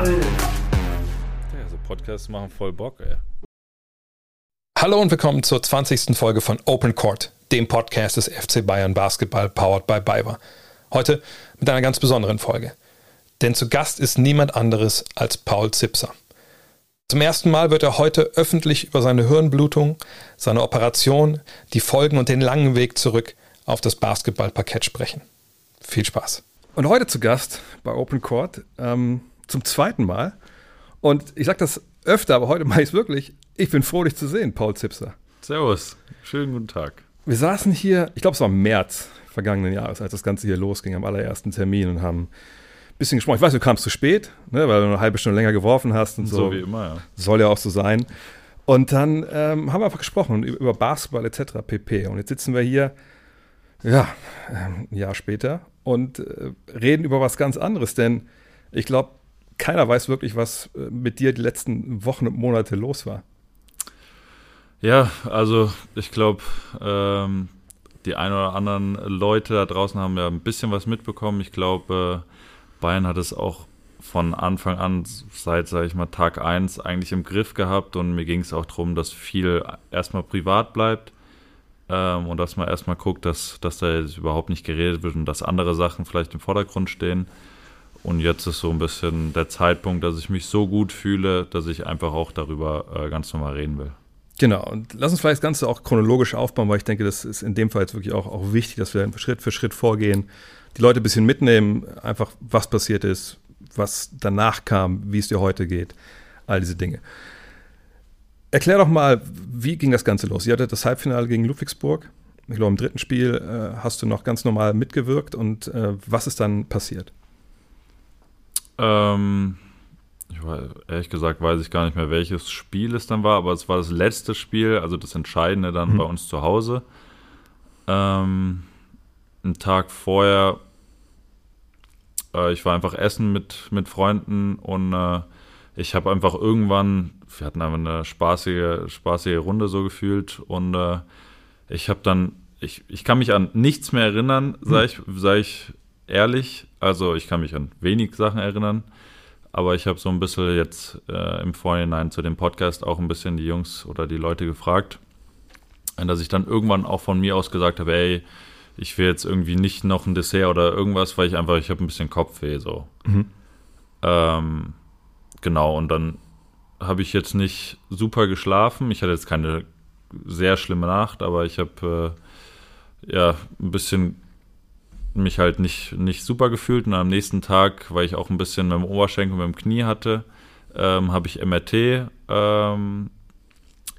Ja, so Podcasts machen voll Bock, ey. Hallo und willkommen zur 20. Folge von Open Court, dem Podcast des FC Bayern Basketball powered by Bayer. Heute mit einer ganz besonderen Folge. Denn zu Gast ist niemand anderes als Paul Zipser. Zum ersten Mal wird er heute öffentlich über seine Hirnblutung, seine Operation, die Folgen und den langen Weg zurück auf das Basketballparkett sprechen. Viel Spaß. Und heute zu Gast bei Open Court ähm, zum zweiten Mal. Und ich sage das öfter, aber heute mache ich es wirklich. Ich bin froh, dich zu sehen, Paul Zipser. Servus, schönen guten Tag. Wir saßen hier, ich glaube, es war im März vergangenen Jahres, als das Ganze hier losging, am allerersten Termin und haben ein bisschen gesprochen. Ich weiß, du kamst zu spät, ne, weil du eine halbe Stunde länger geworfen hast und so. So wie immer, ja. Soll ja auch so sein. Und dann ähm, haben wir einfach gesprochen über Basketball etc. pp. Und jetzt sitzen wir hier, ja, ähm, ein Jahr später und äh, reden über was ganz anderes, denn ich glaube, keiner weiß wirklich, was äh, mit dir die letzten Wochen und Monate los war. Ja, also ich glaube, ähm, die ein oder anderen Leute da draußen haben ja ein bisschen was mitbekommen. Ich glaube, äh, Bayern hat es auch von Anfang an, seit, sage ich mal, Tag 1 eigentlich im Griff gehabt und mir ging es auch darum, dass viel erstmal privat bleibt ähm, und dass man erstmal guckt, dass, dass da jetzt überhaupt nicht geredet wird und dass andere Sachen vielleicht im Vordergrund stehen. Und jetzt ist so ein bisschen der Zeitpunkt, dass ich mich so gut fühle, dass ich einfach auch darüber äh, ganz normal reden will. Genau, und lass uns vielleicht das Ganze auch chronologisch aufbauen, weil ich denke, das ist in dem Fall jetzt wirklich auch, auch wichtig, dass wir Schritt für Schritt vorgehen, die Leute ein bisschen mitnehmen, einfach was passiert ist, was danach kam, wie es dir heute geht, all diese Dinge. Erklär doch mal, wie ging das Ganze los? Ihr hattet das Halbfinale gegen Ludwigsburg. Ich glaube, im dritten Spiel äh, hast du noch ganz normal mitgewirkt und äh, was ist dann passiert? Ähm, weiß, ehrlich gesagt weiß ich gar nicht mehr, welches Spiel es dann war, aber es war das letzte Spiel, also das Entscheidende dann Mhm. bei uns zu Hause. Ähm, einen Tag vorher, äh, ich war einfach essen mit, mit Freunden und äh, ich habe einfach irgendwann, wir hatten einfach eine spaßige, spaßige Runde so gefühlt und äh, ich habe dann, ich, ich kann mich an nichts mehr erinnern, sage ich, sag ich ehrlich. Also ich kann mich an wenig Sachen erinnern, aber ich habe so ein bisschen jetzt äh, im Vorhinein zu dem Podcast auch ein bisschen die Jungs oder die Leute gefragt, dass ich dann irgendwann auch von mir aus gesagt habe, ey, ich will jetzt irgendwie nicht noch ein Dessert oder irgendwas, weil ich einfach, ich habe ein bisschen Kopfweh so. Mhm. Ähm, genau, und dann habe ich jetzt nicht super geschlafen. Ich hatte jetzt keine sehr schlimme Nacht, aber ich habe äh, ja ein bisschen mich halt nicht, nicht super gefühlt. Und am nächsten Tag, weil ich auch ein bisschen mit dem Oberschenkel und mit dem Knie hatte, ähm, habe ich MRT ähm,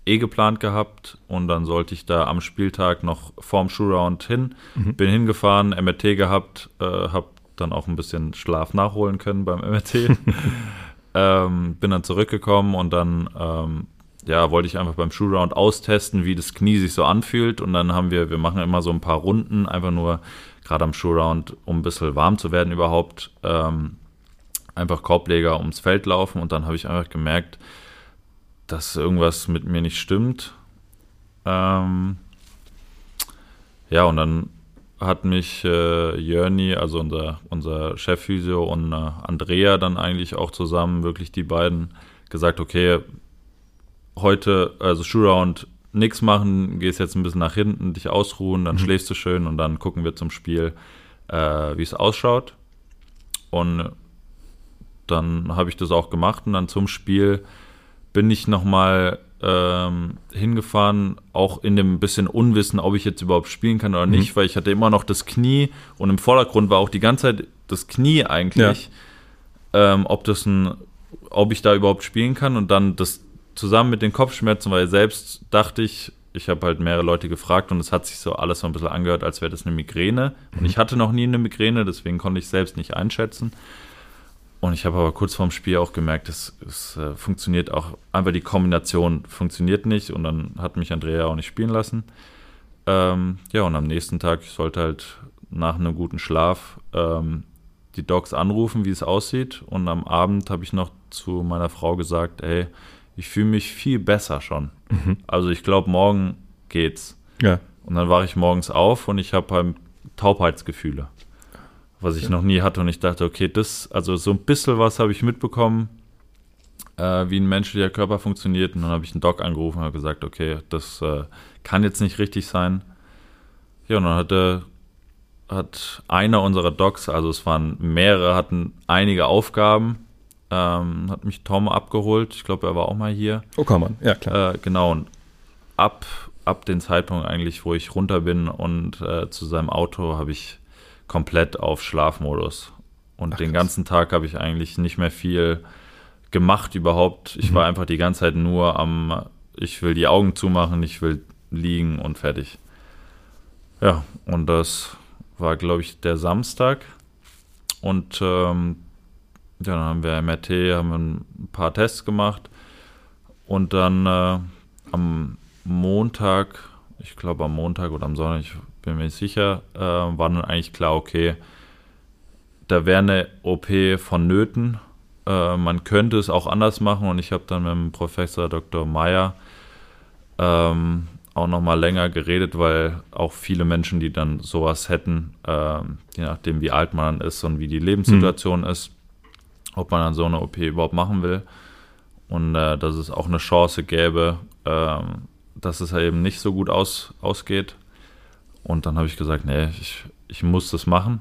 eh geplant gehabt und dann sollte ich da am Spieltag noch vorm Showround hin. Mhm. Bin hingefahren, MRT gehabt, äh, habe dann auch ein bisschen Schlaf nachholen können beim MRT. ähm, bin dann zurückgekommen und dann ähm, ja, wollte ich einfach beim Showround austesten, wie das Knie sich so anfühlt. Und dann haben wir, wir machen immer so ein paar Runden, einfach nur gerade am Showround, um ein bisschen warm zu werden überhaupt. Ähm, einfach Korbleger ums Feld laufen und dann habe ich einfach gemerkt, dass irgendwas mit mir nicht stimmt. Ähm, ja, und dann hat mich äh, Jörni, also unser, unser Chefphysio und äh, Andrea dann eigentlich auch zusammen, wirklich die beiden, gesagt, okay, heute, also Showround, nichts machen, gehst jetzt ein bisschen nach hinten, dich ausruhen, dann schläfst du schön und dann gucken wir zum Spiel, äh, wie es ausschaut. Und dann habe ich das auch gemacht und dann zum Spiel bin ich nochmal ähm, hingefahren, auch in dem bisschen Unwissen, ob ich jetzt überhaupt spielen kann oder nicht, weil ich hatte immer noch das Knie und im Vordergrund war auch die ganze Zeit das Knie eigentlich, ähm, ob das ein, ob ich da überhaupt spielen kann und dann das zusammen mit den Kopfschmerzen, weil selbst dachte ich, ich habe halt mehrere Leute gefragt und es hat sich so alles so ein bisschen angehört, als wäre das eine Migräne. Und ich hatte noch nie eine Migräne, deswegen konnte ich selbst nicht einschätzen. Und ich habe aber kurz vorm Spiel auch gemerkt, es, es äh, funktioniert auch, einfach die Kombination funktioniert nicht und dann hat mich Andrea auch nicht spielen lassen. Ähm, ja, und am nächsten Tag, ich sollte halt nach einem guten Schlaf ähm, die Docs anrufen, wie es aussieht. Und am Abend habe ich noch zu meiner Frau gesagt, ey, ich fühle mich viel besser schon. Also ich glaube, morgen geht's. Ja. Und dann wache ich morgens auf und ich habe halt Taubheitsgefühle. was ich noch nie hatte. Und ich dachte, okay, das, also so ein bisschen was habe ich mitbekommen, äh, wie ein menschlicher Körper funktioniert. Und dann habe ich einen Doc angerufen und habe gesagt, okay, das äh, kann jetzt nicht richtig sein. Ja, und dann hatte, hat einer unserer Docs, also es waren mehrere, hatten einige Aufgaben. Ähm, hat mich Tom abgeholt. Ich glaube, er war auch mal hier. Oh, kann man, ja klar. Äh, genau, und ab, ab dem Zeitpunkt eigentlich, wo ich runter bin und äh, zu seinem Auto, habe ich komplett auf Schlafmodus. Und Ach, den ganzen Tag habe ich eigentlich nicht mehr viel gemacht überhaupt. Ich mhm. war einfach die ganze Zeit nur am, ich will die Augen zumachen, ich will liegen und fertig. Ja, und das war, glaube ich, der Samstag. Und ähm, dann haben wir MRT, haben ein paar Tests gemacht. Und dann äh, am Montag, ich glaube am Montag oder am Sonntag, ich bin mir nicht sicher, äh, war dann eigentlich klar, okay, da wäre eine OP vonnöten. Äh, man könnte es auch anders machen und ich habe dann mit dem Professor Dr. Meyer ähm, auch nochmal länger geredet, weil auch viele Menschen, die dann sowas hätten, äh, je nachdem wie alt man ist und wie die Lebenssituation mhm. ist, ob man dann so eine OP überhaupt machen will und äh, dass es auch eine Chance gäbe, ähm, dass es halt eben nicht so gut aus, ausgeht. Und dann habe ich gesagt, nee, ich, ich muss das machen.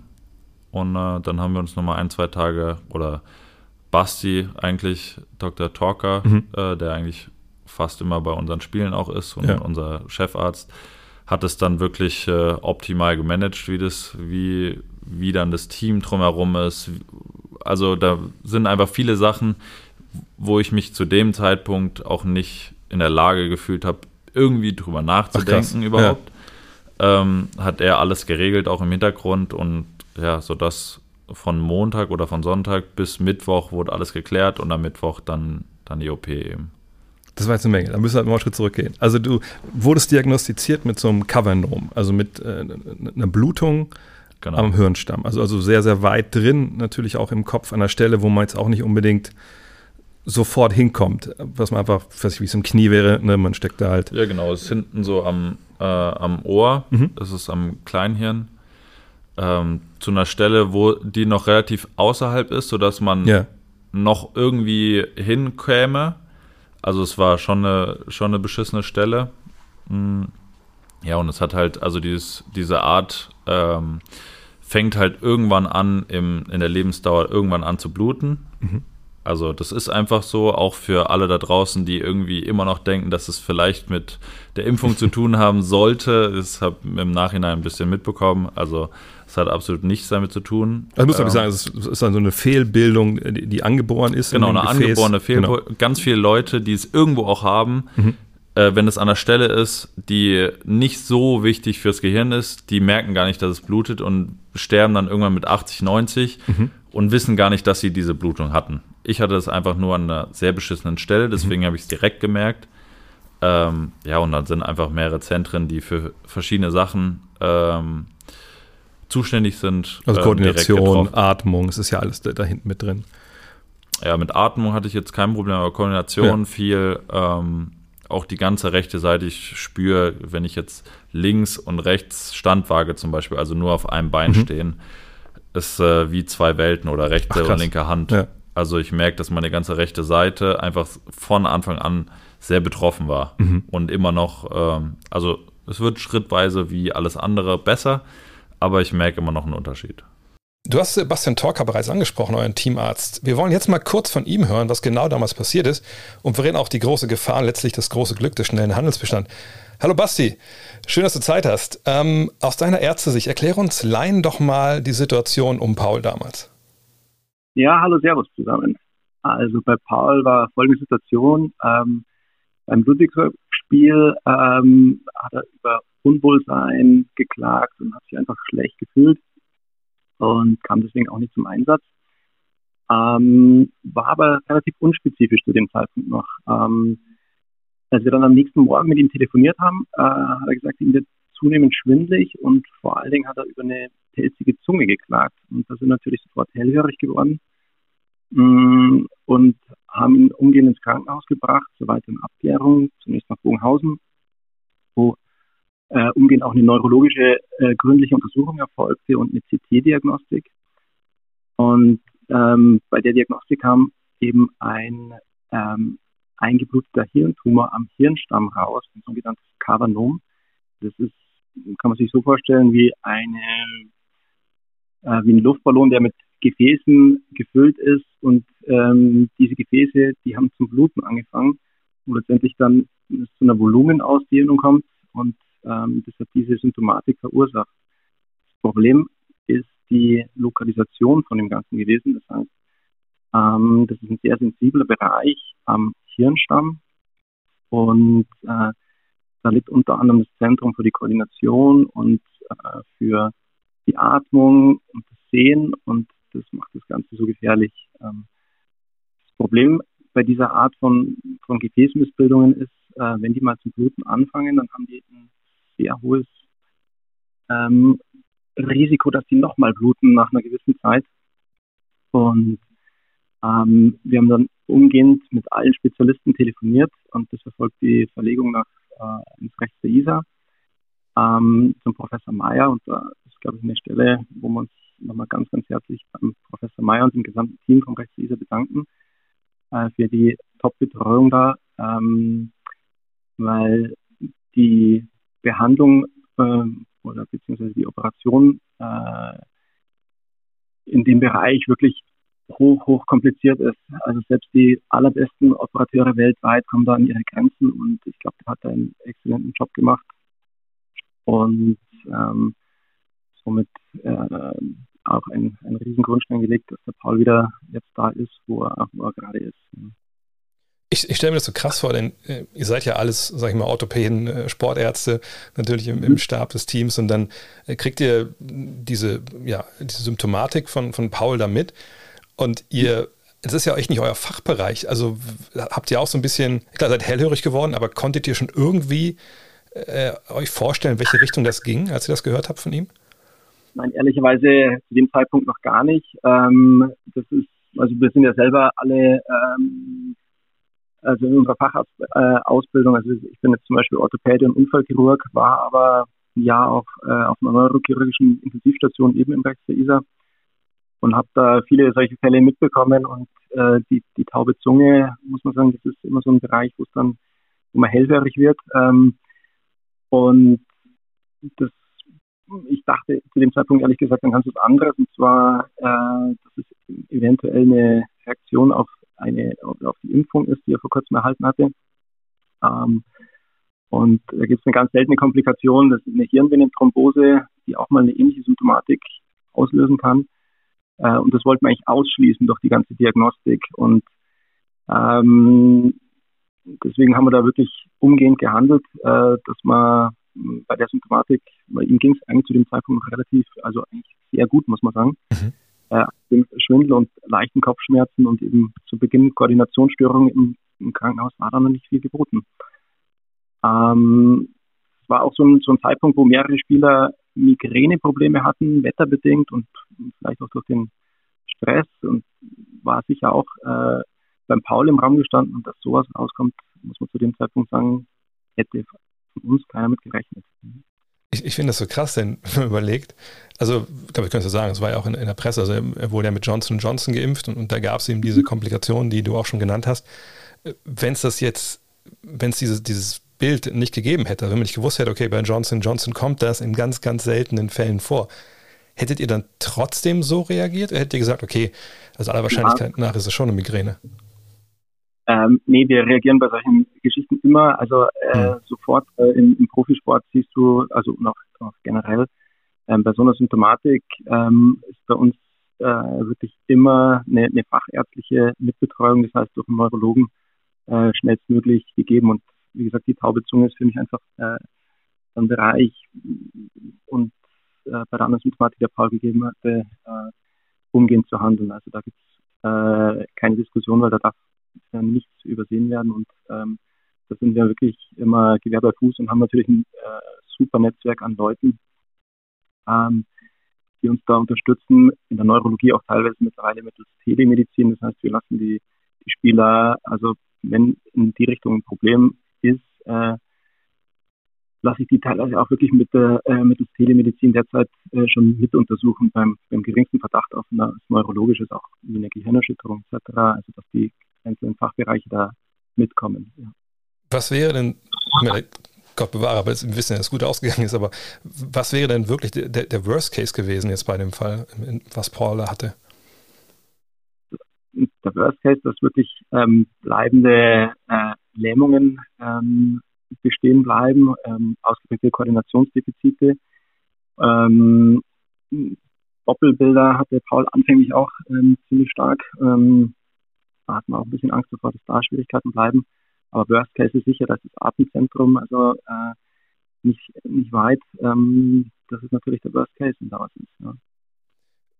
Und äh, dann haben wir uns nochmal ein, zwei Tage oder Basti eigentlich, Dr. Talker, mhm. äh, der eigentlich fast immer bei unseren Spielen auch ist und ja. unser Chefarzt, hat es dann wirklich äh, optimal gemanagt, wie das, wie, wie dann das Team drumherum ist. Also da sind einfach viele Sachen, wo ich mich zu dem Zeitpunkt auch nicht in der Lage gefühlt habe, irgendwie drüber nachzudenken Ach, überhaupt. Ja. Ähm, hat er alles geregelt, auch im Hintergrund und ja, sodass von Montag oder von Sonntag bis Mittwoch wurde alles geklärt und am Mittwoch dann, dann die OP eben. Das war jetzt eine Menge. Da müssen wir halt mal einen Schritt zurückgehen. Also du wurdest diagnostiziert mit so einem Covernom, also mit äh, einer Blutung genau. am Hirnstamm. Also, also sehr, sehr weit drin, natürlich auch im Kopf an der Stelle, wo man jetzt auch nicht unbedingt sofort hinkommt, was man einfach, weiß ich, wie es im Knie wäre, ne? man steckt da halt. Ja, genau, es ist hinten so am, äh, am Ohr, mhm. das ist am Kleinhirn, ähm, zu einer Stelle, wo die noch relativ außerhalb ist, sodass man ja. noch irgendwie hinkäme. Also es war schon eine, schon eine beschissene Stelle. Mm. Ja, und es hat halt, also dieses, diese Art ähm, fängt halt irgendwann an, im, in der Lebensdauer irgendwann an zu bluten. Mhm. Also das ist einfach so, auch für alle da draußen, die irgendwie immer noch denken, dass es vielleicht mit der Impfung zu tun haben sollte. Das habe ich im Nachhinein ein bisschen mitbekommen. Also es hat absolut nichts damit zu tun. Also muss man ähm, sagen, es ist dann so eine Fehlbildung, die, die angeboren ist. Genau, eine Gefäß. angeborene Fehlbildung. Genau. Ganz viele Leute, die es irgendwo auch haben, mhm. Äh, wenn es an der Stelle ist, die nicht so wichtig fürs Gehirn ist, die merken gar nicht, dass es blutet und sterben dann irgendwann mit 80, 90 mhm. und wissen gar nicht, dass sie diese Blutung hatten. Ich hatte das einfach nur an einer sehr beschissenen Stelle, deswegen mhm. habe ich es direkt gemerkt. Ähm, ja, und dann sind einfach mehrere Zentren, die für verschiedene Sachen ähm, zuständig sind. Also ähm, Koordination, Atmung, es ist ja alles da, da, hinten mit drin. Ja, mit Atmung hatte ich jetzt kein Problem, aber Koordination ja. viel. Ähm, auch die ganze rechte Seite, ich spüre, wenn ich jetzt links und rechts Standwaage zum Beispiel, also nur auf einem Bein mhm. stehen, ist äh, wie zwei Welten oder rechte Ach, und linke Hand. Ja. Also ich merke, dass meine ganze rechte Seite einfach von Anfang an sehr betroffen war mhm. und immer noch, ähm, also es wird schrittweise wie alles andere besser, aber ich merke immer noch einen Unterschied. Du hast Sebastian Torker bereits angesprochen, euren Teamarzt. Wir wollen jetzt mal kurz von ihm hören, was genau damals passiert ist. Und wir reden auch die große Gefahr, letztlich das große Glück des schnellen Handelsbestand. Hallo Basti, schön, dass du Zeit hast. Ähm, aus deiner Ärztesicht, erkläre uns Laien doch mal die Situation um Paul damals. Ja, hallo, Servus zusammen. Also bei Paul war folgende Situation. Ähm, beim Ludwigsburg-Spiel ähm, hat er über Unwohlsein geklagt und hat sich einfach schlecht gefühlt und kam deswegen auch nicht zum Einsatz. Ähm, war aber relativ unspezifisch zu dem Zeitpunkt noch. Ähm, als wir dann am nächsten Morgen mit ihm telefoniert haben, äh, hat er gesagt, ihm wird zunehmend schwindlig und vor allen Dingen hat er über eine pelzige Zunge geklagt. Und da sind natürlich sofort hellhörig geworden mm, und haben ihn umgehend ins Krankenhaus gebracht zur weiteren Abklärung, zunächst nach Bogenhausen, wo äh, umgehend auch eine neurologische äh, gründliche Untersuchung erfolgte und eine CT-Diagnostik. Und ähm, bei der Diagnostik kam eben ein ähm, eingebluteter Hirntumor am Hirnstamm raus, ein sogenanntes Kavanom. Das ist, kann man sich so vorstellen, wie eine äh, wie ein Luftballon, der mit Gefäßen gefüllt ist und ähm, diese Gefäße, die haben zum Bluten angefangen und letztendlich dann zu einer Volumenausdehnung kommt und ähm, das hat diese Symptomatik verursacht. Das Problem ist die Lokalisation von dem Ganzen gewesen. Das heißt, ähm, das ist ein sehr sensibler Bereich am Hirnstamm und äh, da liegt unter anderem das Zentrum für die Koordination und äh, für die Atmung und das Sehen und das macht das Ganze so gefährlich. Ähm, das Problem bei dieser Art von, von Gefäßmissbildungen ist, äh, wenn die mal zu bluten anfangen, dann haben die ein sehr hohes ähm, Risiko, dass die nochmal bluten nach einer gewissen Zeit. Und ähm, wir haben dann umgehend mit allen Spezialisten telefoniert und das erfolgt die Verlegung nach äh, ins Rechts der ISA ähm, zum Professor Meyer und da ist, glaube ich, eine Stelle, wo wir uns nochmal ganz, ganz herzlich beim Professor Meyer und dem gesamten Team vom Rechts der ISA bedanken äh, für die Top-Betreuung da, ähm, weil die Behandlung äh, oder beziehungsweise die Operation äh, in dem Bereich wirklich hoch, hoch kompliziert ist. Also selbst die allerbesten Operateure weltweit kommen da an ihre Grenzen und ich glaube, der hat da einen exzellenten Job gemacht. Und ähm, somit äh, auch ein, ein riesen Grundstein gelegt, dass der Paul wieder jetzt da ist, wo er, wo er gerade ist. Ich, ich stelle mir das so krass vor, denn äh, ihr seid ja alles, sag ich mal, Orthopäden, äh, Sportärzte, natürlich im, im, mhm. Stab des Teams und dann äh, kriegt ihr diese, ja, diese Symptomatik von, von Paul da mit und ihr, das ist ja echt nicht euer Fachbereich, also habt ihr auch so ein bisschen, klar, seid hellhörig geworden, aber konntet ihr schon irgendwie äh, euch vorstellen, welche Richtung das ging, als ihr das gehört habt von ihm? Nein, ehrlicherweise zu dem Zeitpunkt noch gar nicht. Ähm, das ist, also wir sind ja selber alle ähm, also in unserer Fachausbildung, also ich bin jetzt zum Beispiel Orthopäde und Unfallchirurg, war aber ein Jahr auch äh, auf einer neurochirurgischen Intensivstation eben im Rechts der ISA und habe da viele solche Fälle mitbekommen und äh, die, die taube Zunge, muss man sagen, das ist immer so ein Bereich, wo es dann, wo man hellhörig wird. Ähm, und das, ich dachte zu dem Zeitpunkt ehrlich gesagt an ganz was anderes, und zwar, äh, dass es eventuell eine Reaktion auf eine auf die Impfung ist, die er vor kurzem erhalten hatte. Ähm, und da gibt es eine ganz seltene Komplikation, das ist eine Hirnvenenthrombose, die auch mal eine ähnliche Symptomatik auslösen kann. Äh, und das wollten wir eigentlich ausschließen durch die ganze Diagnostik. Und ähm, deswegen haben wir da wirklich umgehend gehandelt, äh, dass man bei der Symptomatik, bei ihm ging es eigentlich zu dem Zeitpunkt relativ, also eigentlich sehr gut, muss man sagen. Mhm äh, Schwindel und leichten Kopfschmerzen und eben zu Beginn Koordinationsstörungen im, im Krankenhaus war dann noch nicht viel geboten. Ähm, es war auch so ein, so ein Zeitpunkt, wo mehrere Spieler Migräneprobleme hatten, wetterbedingt und vielleicht auch durch den Stress und war sicher auch äh, beim Paul im Raum gestanden und dass sowas rauskommt, muss man zu dem Zeitpunkt sagen, hätte von uns keiner mit gerechnet. Ich, ich finde das so krass, denn wenn man überlegt, also, ich glaube, ich könnte sagen, es war ja auch in, in, der Presse, also er wurde ja mit Johnson Johnson geimpft und, und da gab es eben diese Komplikationen, die du auch schon genannt hast. Wenn es das jetzt, wenn es dieses, dieses Bild nicht gegeben hätte, wenn man nicht gewusst hätte, okay, bei Johnson Johnson kommt das in ganz, ganz seltenen Fällen vor, hättet ihr dann trotzdem so reagiert? Oder hättet ihr gesagt, okay, also aller Wahrscheinlichkeit ja. nach ist es schon eine Migräne? Ähm, nee, wir reagieren bei solchen Geschichten immer, also äh, mhm. sofort äh, im, im, Profisport siehst du, also noch, noch generell, ähm, bei so einer Symptomatik ähm, ist bei uns äh, wirklich immer eine, eine, fachärztliche Mitbetreuung, das heißt durch einen Neurologen äh, schnellstmöglich gegeben. Und wie gesagt, die taube Zunge ist für mich einfach äh, ein Bereich und äh, bei der anderen Symptomatik, der Paul gegeben hatte, umgehend zu handeln. Also da gibt es keine Diskussion, weil da darf äh, nichts übersehen werden und ähm, da sind wir wirklich immer Gewehr bei Fuß und haben natürlich ein äh, super Netzwerk an Leuten, ähm, die uns da unterstützen. In der Neurologie auch teilweise mittlerweile mittels Telemedizin. Das heißt, wir lassen die, die Spieler, also wenn in die Richtung ein Problem ist, äh, lasse ich die teilweise auch wirklich mit der äh, mittels Telemedizin derzeit äh, schon mit untersuchen beim, beim geringsten Verdacht auf ein neurologisches, auch wie eine Gehirnerschütterung etc. Also dass die einzelnen Fachbereiche da mitkommen. Ja. Was wäre denn, Gott bewahre, aber wir wissen ja, dass es gut ausgegangen ist, aber was wäre denn wirklich der, der Worst Case gewesen jetzt bei dem Fall, was Paul hatte? Der Worst Case, dass wirklich ähm, bleibende äh, Lähmungen ähm, bestehen bleiben, ähm, ausgeprägte Koordinationsdefizite. Ähm, Doppelbilder hatte Paul anfänglich auch ähm, ziemlich stark. Ähm, da hat man auch ein bisschen Angst davor, dass da Schwierigkeiten bleiben. Aber Worst Case ist sicher, dass das Atemzentrum also äh, nicht, nicht weit. Ähm, das ist natürlich der Worst Case, wenn da was ist. Ja.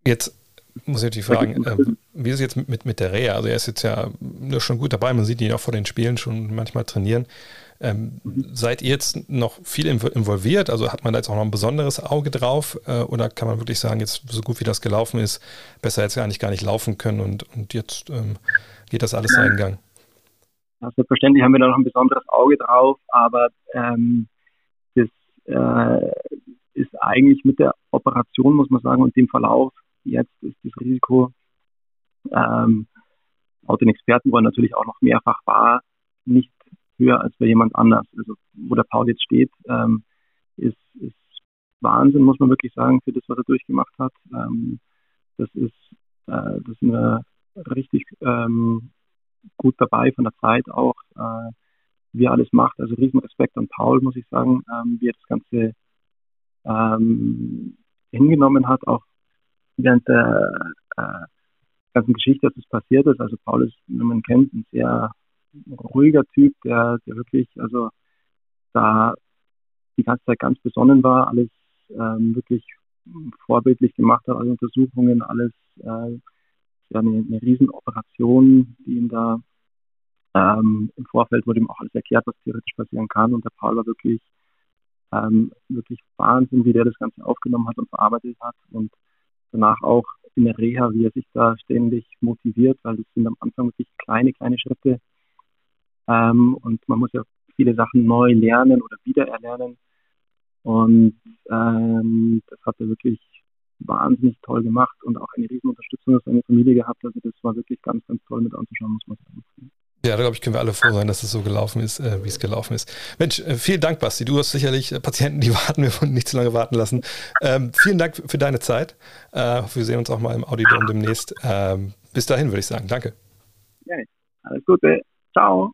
Jetzt muss ich die fragen, äh, wie ist es jetzt mit, mit der Reha? Also er ist jetzt ja schon gut dabei, man sieht ihn auch vor den Spielen schon manchmal trainieren. Ähm, mhm. Seid ihr jetzt noch viel involviert? Also hat man da jetzt auch noch ein besonderes Auge drauf? Äh, oder kann man wirklich sagen, jetzt so gut wie das gelaufen ist, besser jetzt nicht gar nicht laufen können und, und jetzt ähm, geht das alles seinen Gang? Ja, selbstverständlich haben wir da noch ein besonderes Auge drauf, aber ähm, das äh, ist eigentlich mit der Operation, muss man sagen, und dem Verlauf jetzt ist das Risiko ähm, laut den Experten, wo er natürlich auch noch mehrfach war, nicht höher als bei jemand anders. Also wo der Paul jetzt steht, ähm, ist, ist Wahnsinn, muss man wirklich sagen, für das, was er durchgemacht hat. Ähm, das ist, äh, das ist eine richtig ähm, gut dabei von der Zeit auch, äh, wie er alles macht. Also riesen Respekt an Paul, muss ich sagen, ähm, wie er das Ganze ähm, hingenommen hat, auch während der äh, ganzen Geschichte, dass es passiert ist. Also Paul ist, wenn man kennt, ein sehr ruhiger Typ, der, der wirklich, also da die ganze Zeit ganz besonnen war, alles ähm, wirklich vorbildlich gemacht hat, alle Untersuchungen, alles äh, ja eine, eine Riesenoperation, die ihm da ähm, im Vorfeld wurde ihm auch alles erklärt, was theoretisch passieren kann. Und der Paul war wirklich, ähm, wirklich Wahnsinn, wie der das Ganze aufgenommen hat und verarbeitet hat. Und danach auch in der Reha, wie er sich da ständig motiviert, weil das sind am Anfang wirklich kleine, kleine Schritte. Ähm, und man muss ja viele Sachen neu lernen oder wiedererlernen. Und ähm, das hat er wirklich wahnsinnig toll gemacht und auch eine riesen Unterstützung aus seiner Familie gehabt. Also das war wirklich ganz, ganz toll mit anzuschauen, muss man sagen. Ja, da glaube ich, können wir alle froh sein, dass es so gelaufen ist, äh, wie es gelaufen ist. Mensch, äh, vielen Dank, Basti. Du hast sicherlich äh, Patienten, die warten, wir von nicht zu lange warten lassen. Ähm, vielen Dank für deine Zeit. Äh, wir sehen uns auch mal im Audiodom demnächst. Ähm, bis dahin würde ich sagen. Danke. Ja, alles Gute. Ciao.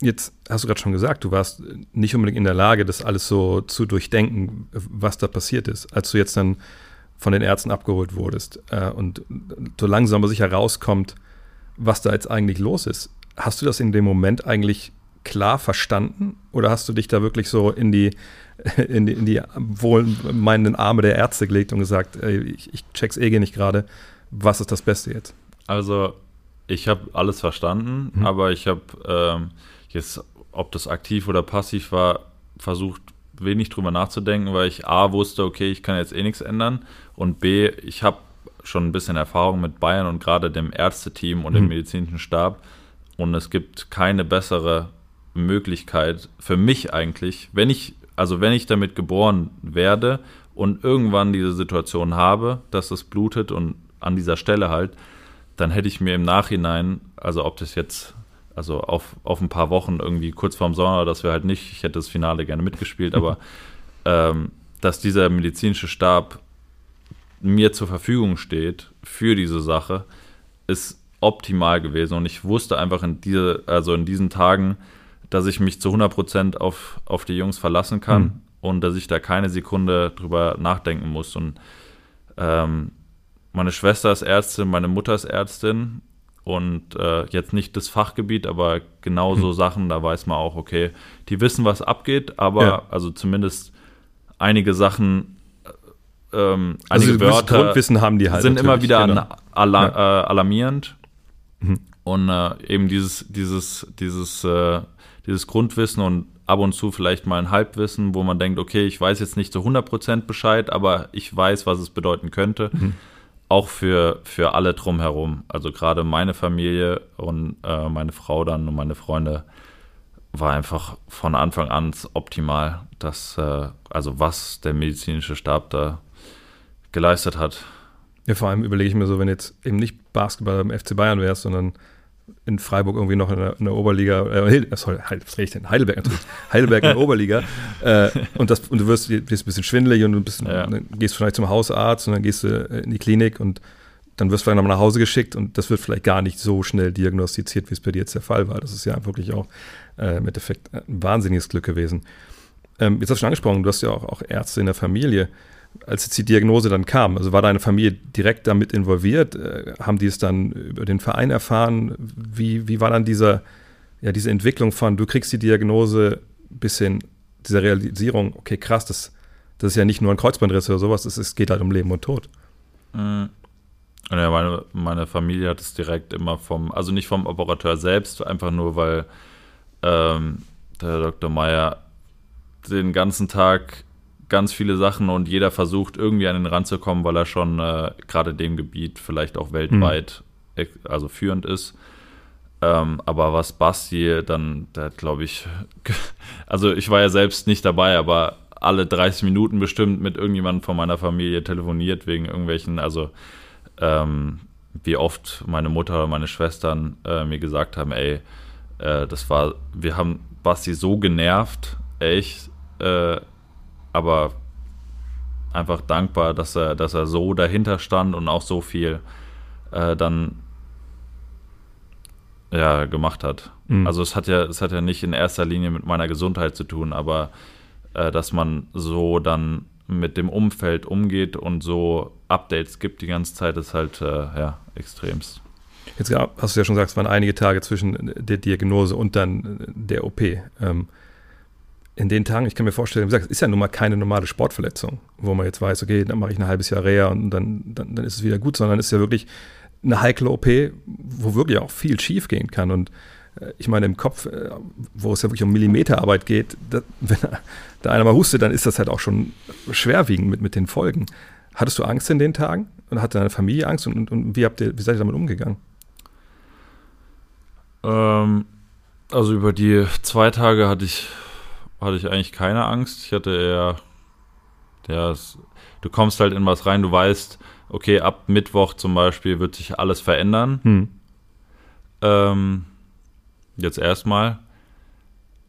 Jetzt hast du gerade schon gesagt, du warst nicht unbedingt in der Lage, das alles so zu durchdenken, was da passiert ist. Als du jetzt dann von den Ärzten abgeholt wurdest äh, und so langsam aber sicher rauskommt, was da jetzt eigentlich los ist. Hast du das in dem Moment eigentlich klar verstanden oder hast du dich da wirklich so in die, in die, in die wohlmeinenden Arme der Ärzte gelegt und gesagt, ey, ich, ich check's eh nicht gerade, was ist das Beste jetzt? Also ich habe alles verstanden, mhm. aber ich habe ähm, jetzt, ob das aktiv oder passiv war, versucht wenig drüber nachzudenken, weil ich A wusste, okay, ich kann jetzt eh nichts ändern und B, ich habe schon ein bisschen Erfahrung mit Bayern und gerade dem Ärzteteam und mhm. dem medizinischen Stab und es gibt keine bessere Möglichkeit für mich eigentlich, wenn ich, also wenn ich damit geboren werde und irgendwann diese Situation habe, dass es blutet und an dieser Stelle halt, dann hätte ich mir im Nachhinein, also ob das jetzt also auf, auf ein paar Wochen irgendwie kurz vorm Sommer, dass wir halt nicht, ich hätte das Finale gerne mitgespielt, aber ähm, dass dieser medizinische Stab mir zur Verfügung steht für diese Sache, ist optimal gewesen. Und ich wusste einfach in, diese, also in diesen Tagen, dass ich mich zu 100% auf, auf die Jungs verlassen kann mhm. und dass ich da keine Sekunde drüber nachdenken muss. Und ähm, meine Schwester ist Ärztin, meine Mutter ist Ärztin und äh, jetzt nicht das Fachgebiet, aber genau so hm. Sachen, da weiß man auch, okay, die wissen, was abgeht, aber ja. also zumindest einige Sachen, äh, ähm, also einige Wörter Grundwissen haben die halt sind immer wieder genau. alar ja. äh, alarmierend mhm. und äh, eben dieses dieses dieses äh, dieses Grundwissen und ab und zu vielleicht mal ein Halbwissen, wo man denkt, okay, ich weiß jetzt nicht zu 100% Bescheid, aber ich weiß, was es bedeuten könnte. Mhm auch für, für alle drumherum. Also gerade meine Familie und äh, meine Frau dann und meine Freunde war einfach von Anfang an optimal, dass, äh, also was der medizinische Stab da geleistet hat. Ja, vor allem überlege ich mir so, wenn jetzt eben nicht Basketball beim FC Bayern wärst, sondern in Freiburg irgendwie noch in der, in der Oberliga, äh, sorry, was rede ich denn? Heidelberg natürlich, Heidelberg in der Oberliga äh, und, das, und du wirst, wirst ein bisschen schwindelig und du bist, ja. dann gehst vielleicht zum Hausarzt und dann gehst du in die Klinik und dann wirst du vielleicht nochmal nach Hause geschickt und das wird vielleicht gar nicht so schnell diagnostiziert, wie es bei dir jetzt der Fall war. Das ist ja wirklich auch äh, im Endeffekt ein wahnsinniges Glück gewesen. Ähm, jetzt hast du schon angesprochen, du hast ja auch, auch Ärzte in der Familie. Als jetzt die Diagnose dann kam, also war deine Familie direkt damit involviert? Äh, haben die es dann über den Verein erfahren? Wie, wie war dann dieser, ja, diese Entwicklung von, du kriegst die Diagnose bis hin dieser Realisierung, okay, krass, das, das ist ja nicht nur ein Kreuzbandriss oder sowas, es geht halt um Leben und Tod. Mhm. Ja, meine, meine Familie hat es direkt immer vom, also nicht vom Operateur selbst, einfach nur, weil ähm, der Dr. Meyer den ganzen Tag ganz viele Sachen und jeder versucht irgendwie an den Rand zu kommen, weil er schon äh, gerade dem Gebiet vielleicht auch weltweit mhm. also führend ist. Ähm, aber was Basti dann, der hat glaube ich, also ich war ja selbst nicht dabei, aber alle 30 Minuten bestimmt mit irgendjemandem von meiner Familie telefoniert wegen irgendwelchen, also ähm, wie oft meine Mutter oder meine Schwestern äh, mir gesagt haben, ey, äh, das war, wir haben Basti so genervt, echt, äh, aber einfach dankbar, dass er, dass er so dahinter stand und auch so viel äh, dann ja, gemacht hat. Mhm. Also es hat ja, es hat ja nicht in erster Linie mit meiner Gesundheit zu tun, aber äh, dass man so dann mit dem Umfeld umgeht und so Updates gibt die ganze Zeit, ist halt äh, ja extremst. Jetzt hast du ja schon gesagt, es waren einige Tage zwischen der Diagnose und dann der OP. Ähm, in den Tagen, ich kann mir vorstellen, wie gesagt, es ist ja nun mal keine normale Sportverletzung, wo man jetzt weiß, okay, dann mache ich ein halbes Jahr Reha und dann, dann, dann ist es wieder gut, sondern es ist ja wirklich eine heikle OP, wo wirklich auch viel schief gehen kann. Und äh, ich meine, im Kopf, äh, wo es ja wirklich um Millimeterarbeit geht, da, wenn da einer mal hustet, dann ist das halt auch schon schwerwiegend mit, mit den Folgen. Hattest du Angst in den Tagen? Und hatte deine Familie Angst? Und, und, und wie, habt ihr, wie seid ihr damit umgegangen? Ähm, also über die zwei Tage hatte ich, hatte ich eigentlich keine Angst. Ich hatte eher, ja, es, du kommst halt in was rein, du weißt, okay, ab Mittwoch zum Beispiel wird sich alles verändern. Hm. Ähm, jetzt erstmal.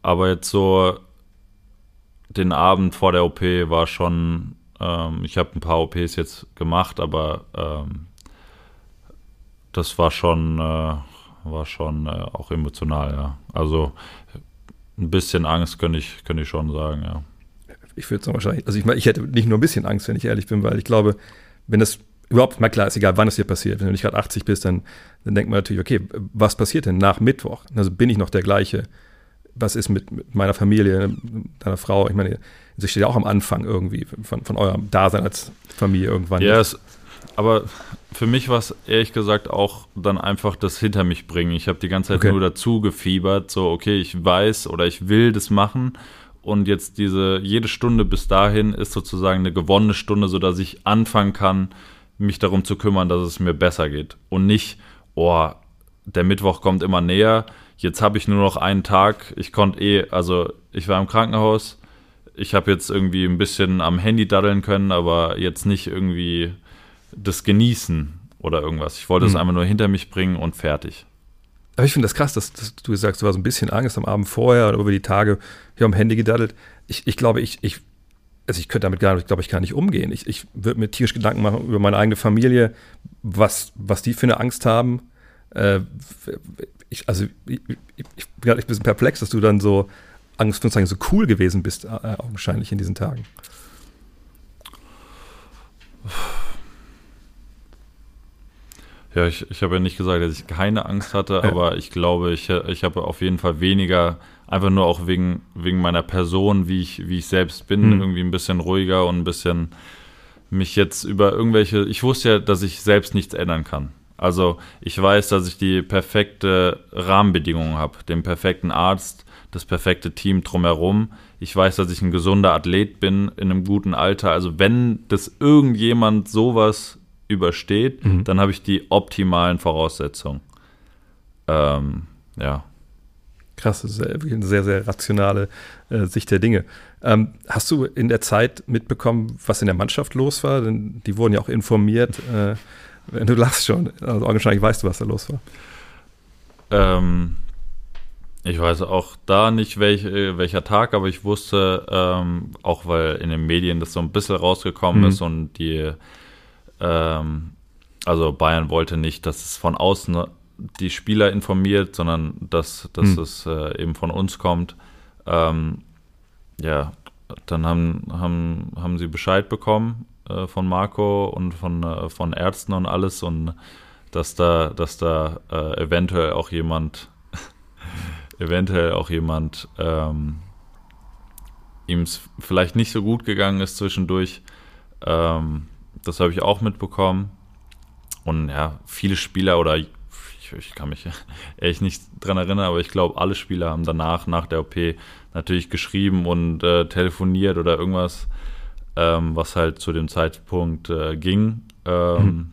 Aber jetzt so den Abend vor der OP war schon, ähm, ich habe ein paar OPs jetzt gemacht, aber ähm, das war schon, äh, war schon äh, auch emotional, ja. Also ein bisschen Angst könnte ich, könnte ich schon sagen, ja. Ich würde es wahrscheinlich, also ich ich hätte nicht nur ein bisschen Angst, wenn ich ehrlich bin, weil ich glaube, wenn das überhaupt, mal klar, ist egal, wann es hier passiert. Wenn du nicht gerade 80 bist, dann, dann denkt man natürlich, okay, was passiert denn nach Mittwoch? Also bin ich noch der gleiche? Was ist mit, mit meiner Familie, deiner Frau? Ich meine, sie steht ja auch am Anfang irgendwie von, von eurem Dasein als Familie irgendwann. Ja, yes, aber für mich war es ehrlich gesagt auch dann einfach das hinter mich bringen. Ich habe die ganze Zeit okay. nur dazu gefiebert, so, okay, ich weiß oder ich will das machen. Und jetzt diese, jede Stunde bis dahin ist sozusagen eine gewonnene Stunde, sodass ich anfangen kann, mich darum zu kümmern, dass es mir besser geht. Und nicht, oh, der Mittwoch kommt immer näher, jetzt habe ich nur noch einen Tag. Ich konnte eh, also ich war im Krankenhaus, ich habe jetzt irgendwie ein bisschen am Handy daddeln können, aber jetzt nicht irgendwie das genießen oder irgendwas. Ich wollte es mhm. einfach nur hinter mich bringen und fertig. Aber ich finde das krass, dass, dass, du sagst, du war so ein bisschen Angst am Abend vorher oder über die Tage hier am Handy gedaddelt. Ich, ich glaube, ich, ich also ich könnte damit gar, glaube ich, gar nicht umgehen. Ich, ich würde mir tierisch Gedanken machen über meine eigene Familie, was, was die für eine Angst haben. Äh, ich, also ich, ich, ich, bin ein bisschen perplex, dass du dann so, Angstfragezeichen, so cool gewesen bist, äh, augenscheinlich in diesen Tagen. Ja, ich, ich habe ja nicht gesagt, dass ich keine Angst hatte, ja. aber ich glaube, ich, ich habe auf jeden Fall weniger einfach nur auch wegen, wegen meiner Person, wie ich, wie ich selbst bin, mhm. irgendwie ein bisschen ruhiger und ein bisschen mich jetzt über irgendwelche, ich wusste ja, dass ich selbst nichts ändern kann. Also ich weiß, dass ich die perfekte Rahmenbedingungen habe, den perfekten Arzt, das perfekte Team drumherum. Ich weiß, dass ich ein gesunder Athlet bin in einem guten Alter. Also wenn das irgendjemand sowas übersteht, mhm. dann habe ich die optimalen Voraussetzungen. Ähm, ja. Krass, das ist eine sehr, sehr rationale äh, Sicht der Dinge. Ähm, hast du in der Zeit mitbekommen, was in der Mannschaft los war? Denn die wurden ja auch informiert. Äh, du lachst schon, also wahrscheinlich weißt du, was da los war. Ähm, ich weiß auch da nicht, welch, welcher Tag, aber ich wusste, ähm, auch weil in den Medien das so ein bisschen rausgekommen mhm. ist und die, ähm, also Bayern wollte nicht, dass es von außen die Spieler informiert, sondern dass, dass hm. es äh, eben von uns kommt. Ähm, ja, dann haben, haben, haben sie Bescheid bekommen äh, von Marco und von, äh, von Ärzten und alles und dass da, dass da äh, eventuell auch jemand, eventuell auch jemand ähm, ihm es vielleicht nicht so gut gegangen ist zwischendurch. Ähm, das habe ich auch mitbekommen. Und ja, viele Spieler oder ich, ich kann mich echt nicht dran erinnern, aber ich glaube, alle Spieler haben danach, nach der OP, natürlich geschrieben und äh, telefoniert oder irgendwas, ähm, was halt zu dem Zeitpunkt äh, ging. Ähm, mhm.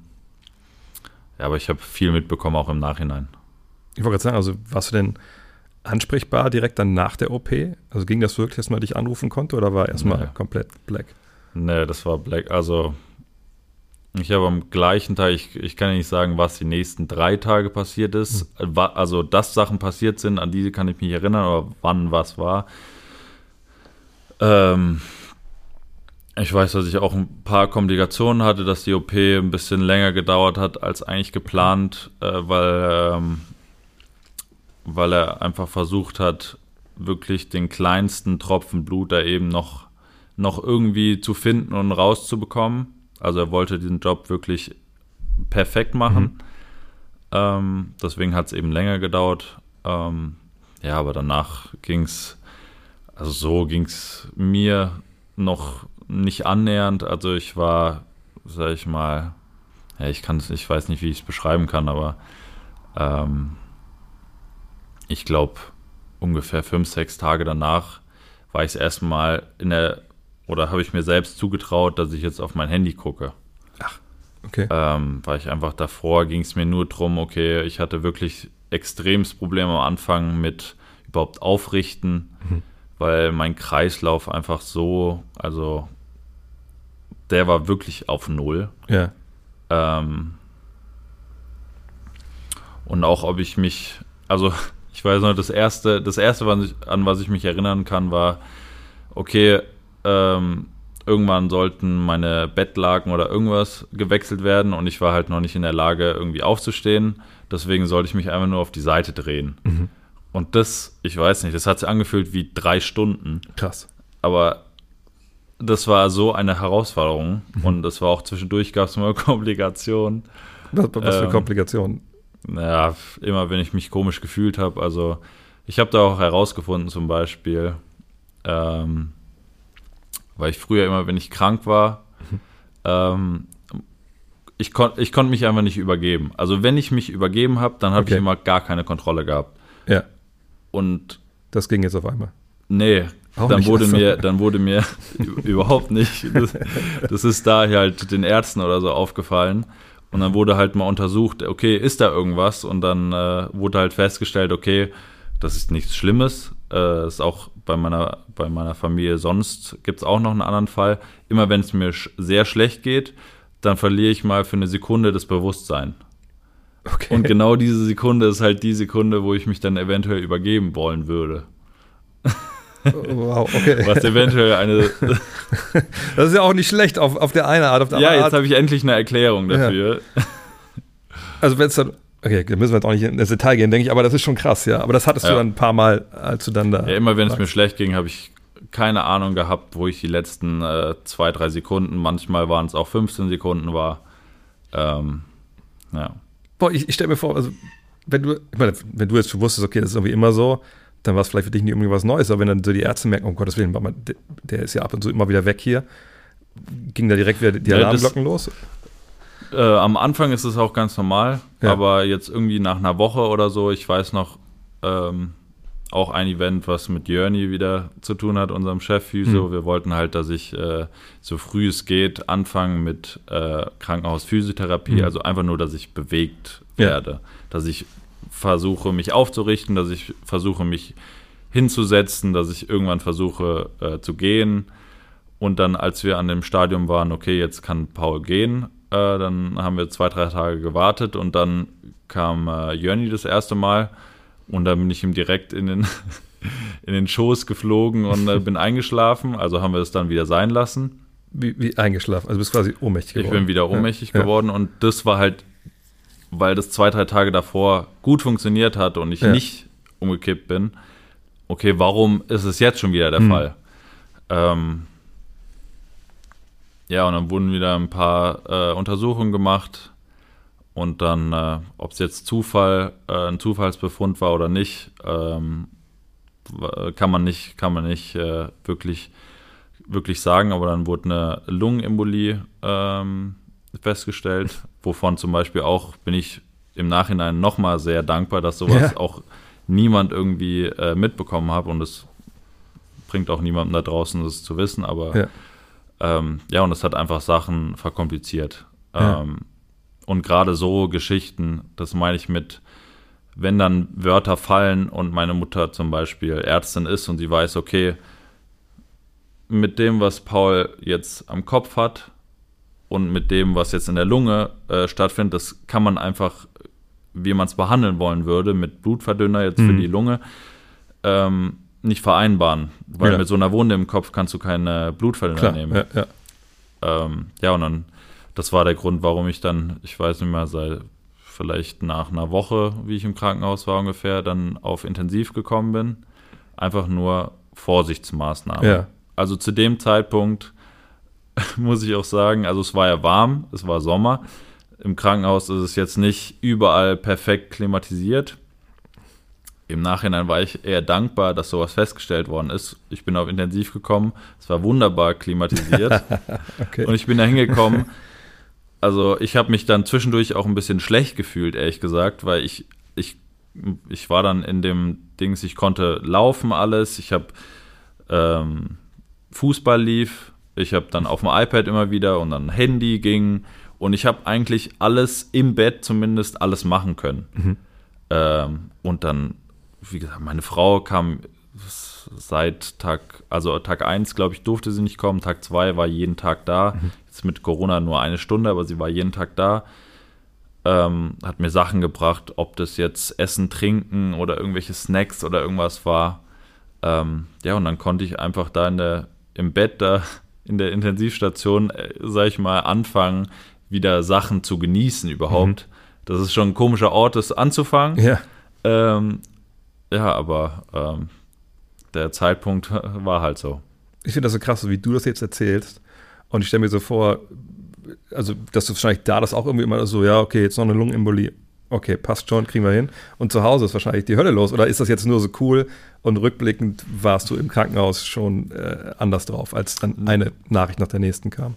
Ja, aber ich habe viel mitbekommen, auch im Nachhinein. Ich wollte gerade sagen, also warst du denn ansprechbar direkt dann nach der OP? Also ging das wirklich, dass man dich anrufen konnte oder war erstmal nee. komplett black? Nee, das war black. Also ich habe am gleichen Tag, ich, ich kann ja nicht sagen, was die nächsten drei Tage passiert ist. Mhm. Also, dass Sachen passiert sind, an diese kann ich mich erinnern, aber wann was war. Ähm, ich weiß, dass ich auch ein paar Komplikationen hatte, dass die OP ein bisschen länger gedauert hat als eigentlich geplant, äh, weil, ähm, weil er einfach versucht hat, wirklich den kleinsten Tropfen Blut da eben noch, noch irgendwie zu finden und rauszubekommen. Also er wollte diesen Job wirklich perfekt machen. Mhm. Ähm, deswegen hat es eben länger gedauert. Ähm, ja, aber danach ging es, also so ging es mir noch nicht annähernd. Also ich war, sag ich mal, ja, ich kann ich weiß nicht, wie ich es beschreiben kann, aber ähm, ich glaube, ungefähr fünf, sechs Tage danach war ich es erstmal in der oder habe ich mir selbst zugetraut, dass ich jetzt auf mein Handy gucke. Ach, okay. Ähm, weil ich einfach davor ging es mir nur darum, okay, ich hatte wirklich extremes Problem am Anfang mit überhaupt aufrichten, mhm. weil mein Kreislauf einfach so, also der war wirklich auf Null. Ja. Ähm, und auch ob ich mich, also ich weiß noch, das erste, das erste, an was ich mich erinnern kann, war, okay, ähm, irgendwann sollten meine Bettlaken oder irgendwas gewechselt werden und ich war halt noch nicht in der Lage, irgendwie aufzustehen. Deswegen sollte ich mich einfach nur auf die Seite drehen. Mhm. Und das, ich weiß nicht, das hat sich angefühlt wie drei Stunden. Krass. Aber das war so eine Herausforderung mhm. und das war auch zwischendurch gab es immer Komplikationen. Was, was für ähm, Komplikationen? Ja, immer wenn ich mich komisch gefühlt habe. Also ich habe da auch herausgefunden zum Beispiel, ähm, weil ich früher immer, wenn ich krank war, ähm, ich, kon ich konnte mich einfach nicht übergeben. Also wenn ich mich übergeben habe, dann habe okay. ich immer gar keine Kontrolle gehabt. Ja. Und das ging jetzt auf einmal. Nee, Auch dann wurde also. mir, dann wurde mir überhaupt nicht. Das, das ist da halt den Ärzten oder so aufgefallen. Und dann wurde halt mal untersucht, okay, ist da irgendwas? Und dann äh, wurde halt festgestellt, okay, das ist nichts Schlimmes. Äh, ist auch bei meiner, bei meiner Familie sonst gibt es auch noch einen anderen Fall. Immer wenn es mir sch sehr schlecht geht, dann verliere ich mal für eine Sekunde das Bewusstsein. Okay. Und genau diese Sekunde ist halt die Sekunde, wo ich mich dann eventuell übergeben wollen würde. Wow, okay. Was eventuell eine. das ist ja auch nicht schlecht auf, auf der einen Art, auf der anderen Ja, jetzt habe ich endlich eine Erklärung dafür. Ja. Also, wenn es dann Okay, da müssen wir jetzt auch nicht in das Detail gehen, denke ich, aber das ist schon krass, ja. Aber das hattest ja. du dann ein paar Mal, als du dann da. Ja, immer wenn es mir schlecht ging, habe ich keine Ahnung gehabt, wo ich die letzten äh, zwei, drei Sekunden, manchmal waren es auch 15 Sekunden war. Ähm, ja. Boah, ich, ich stelle mir vor, also, wenn du, ich meine, wenn du jetzt schon wusstest, okay, das ist irgendwie immer so, dann war es vielleicht für dich nicht irgendwie was Neues, aber wenn dann so die Ärzte merken, um Gottes Willen, der, der ist ja ab und zu immer wieder weg hier, ging da direkt wieder die Alarmglocken ja, los? Äh, am Anfang ist es auch ganz normal, ja. aber jetzt irgendwie nach einer Woche oder so, ich weiß noch, ähm, auch ein Event, was mit Jörni wieder zu tun hat, unserem Chef Physio. Mhm. Wir wollten halt, dass ich äh, so früh es geht anfangen mit äh, Krankenhausphysiotherapie, mhm. also einfach nur, dass ich bewegt ja. werde, dass ich versuche, mich aufzurichten, dass ich versuche, mich hinzusetzen, dass ich irgendwann versuche äh, zu gehen. Und dann, als wir an dem Stadium waren, okay, jetzt kann Paul gehen, äh, dann haben wir zwei, drei Tage gewartet und dann kam äh, Jörni das erste Mal und dann bin ich ihm direkt in den, in den Schoß geflogen und äh, bin eingeschlafen. Also haben wir es dann wieder sein lassen. Wie, wie eingeschlafen? Also bist quasi ohnmächtig geworden. Ich bin wieder ohnmächtig ja. geworden und das war halt, weil das zwei, drei Tage davor gut funktioniert hat und ich ja. nicht umgekippt bin. Okay, warum ist es jetzt schon wieder der hm. Fall? Ähm, ja, und dann wurden wieder ein paar äh, Untersuchungen gemacht und dann, äh, ob es jetzt Zufall, äh, ein Zufallsbefund war oder nicht, ähm, kann man nicht, kann man nicht äh, wirklich, wirklich sagen. Aber dann wurde eine Lungenembolie ähm, festgestellt, wovon zum Beispiel auch bin ich im Nachhinein nochmal sehr dankbar, dass sowas ja. auch niemand irgendwie äh, mitbekommen hat und es bringt auch niemandem da draußen das zu wissen, aber ja, ähm, ja und es hat einfach Sachen verkompliziert. Ja. Ähm, und gerade so Geschichten, das meine ich mit, wenn dann Wörter fallen und meine Mutter zum Beispiel Ärztin ist und sie weiß, okay, mit dem, was Paul jetzt am Kopf hat und mit dem, was jetzt in der Lunge äh, stattfindet, das kann man einfach, wie man es behandeln wollen würde, mit Blutverdünner jetzt mhm. für die Lunge, ähm, nicht vereinbaren. Weil ja. mit so einer Wunde im Kopf kannst du keine Blutverdünner Klar, nehmen. Ja, ja. Ähm, ja, und dann das war der Grund, warum ich dann, ich weiß nicht mehr, seit vielleicht nach einer Woche, wie ich im Krankenhaus war ungefähr, dann auf Intensiv gekommen bin. Einfach nur Vorsichtsmaßnahmen. Ja. Also zu dem Zeitpunkt muss ich auch sagen, also es war ja warm, es war Sommer. Im Krankenhaus ist es jetzt nicht überall perfekt klimatisiert. Im Nachhinein war ich eher dankbar, dass sowas festgestellt worden ist. Ich bin auf Intensiv gekommen, es war wunderbar klimatisiert. okay. Und ich bin da hingekommen also ich habe mich dann zwischendurch auch ein bisschen schlecht gefühlt, ehrlich gesagt, weil ich, ich, ich war dann in dem Dings, ich konnte laufen alles, ich habe ähm, Fußball lief, ich habe dann auf dem iPad immer wieder und dann Handy ging und ich habe eigentlich alles im Bett zumindest alles machen können. Mhm. Ähm, und dann, wie gesagt, meine Frau kam seit Tag, also Tag 1, glaube ich, durfte sie nicht kommen, Tag 2 war jeden Tag da. Mhm jetzt mit Corona nur eine Stunde, aber sie war jeden Tag da. Ähm, hat mir Sachen gebracht, ob das jetzt Essen, Trinken oder irgendwelche Snacks oder irgendwas war. Ähm, ja, und dann konnte ich einfach da in der, im Bett da in der Intensivstation, äh, sag ich mal, anfangen, wieder Sachen zu genießen überhaupt. Mhm. Das ist schon ein komischer Ort, das anzufangen. Ja. Ähm, ja, aber ähm, der Zeitpunkt war halt so. Ich finde das so krass, wie du das jetzt erzählst. Und ich stelle mir so vor, also, dass du wahrscheinlich da das auch irgendwie immer so, ja, okay, jetzt noch eine Lungenembolie. Okay, passt schon, kriegen wir hin. Und zu Hause ist wahrscheinlich die Hölle los. Oder ist das jetzt nur so cool und rückblickend warst du im Krankenhaus schon äh, anders drauf, als dann eine Nachricht nach der nächsten kam?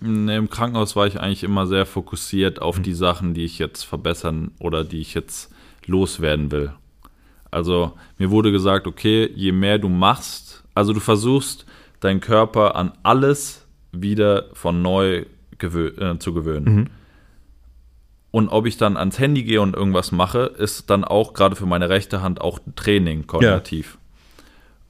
Nee, Im Krankenhaus war ich eigentlich immer sehr fokussiert auf mhm. die Sachen, die ich jetzt verbessern oder die ich jetzt loswerden will. Also mir wurde gesagt, okay, je mehr du machst, also du versuchst deinen Körper an alles wieder von neu gewö äh, zu gewöhnen. Mhm. Und ob ich dann ans Handy gehe und irgendwas mache, ist dann auch gerade für meine rechte Hand auch Training koordinativ. Ja.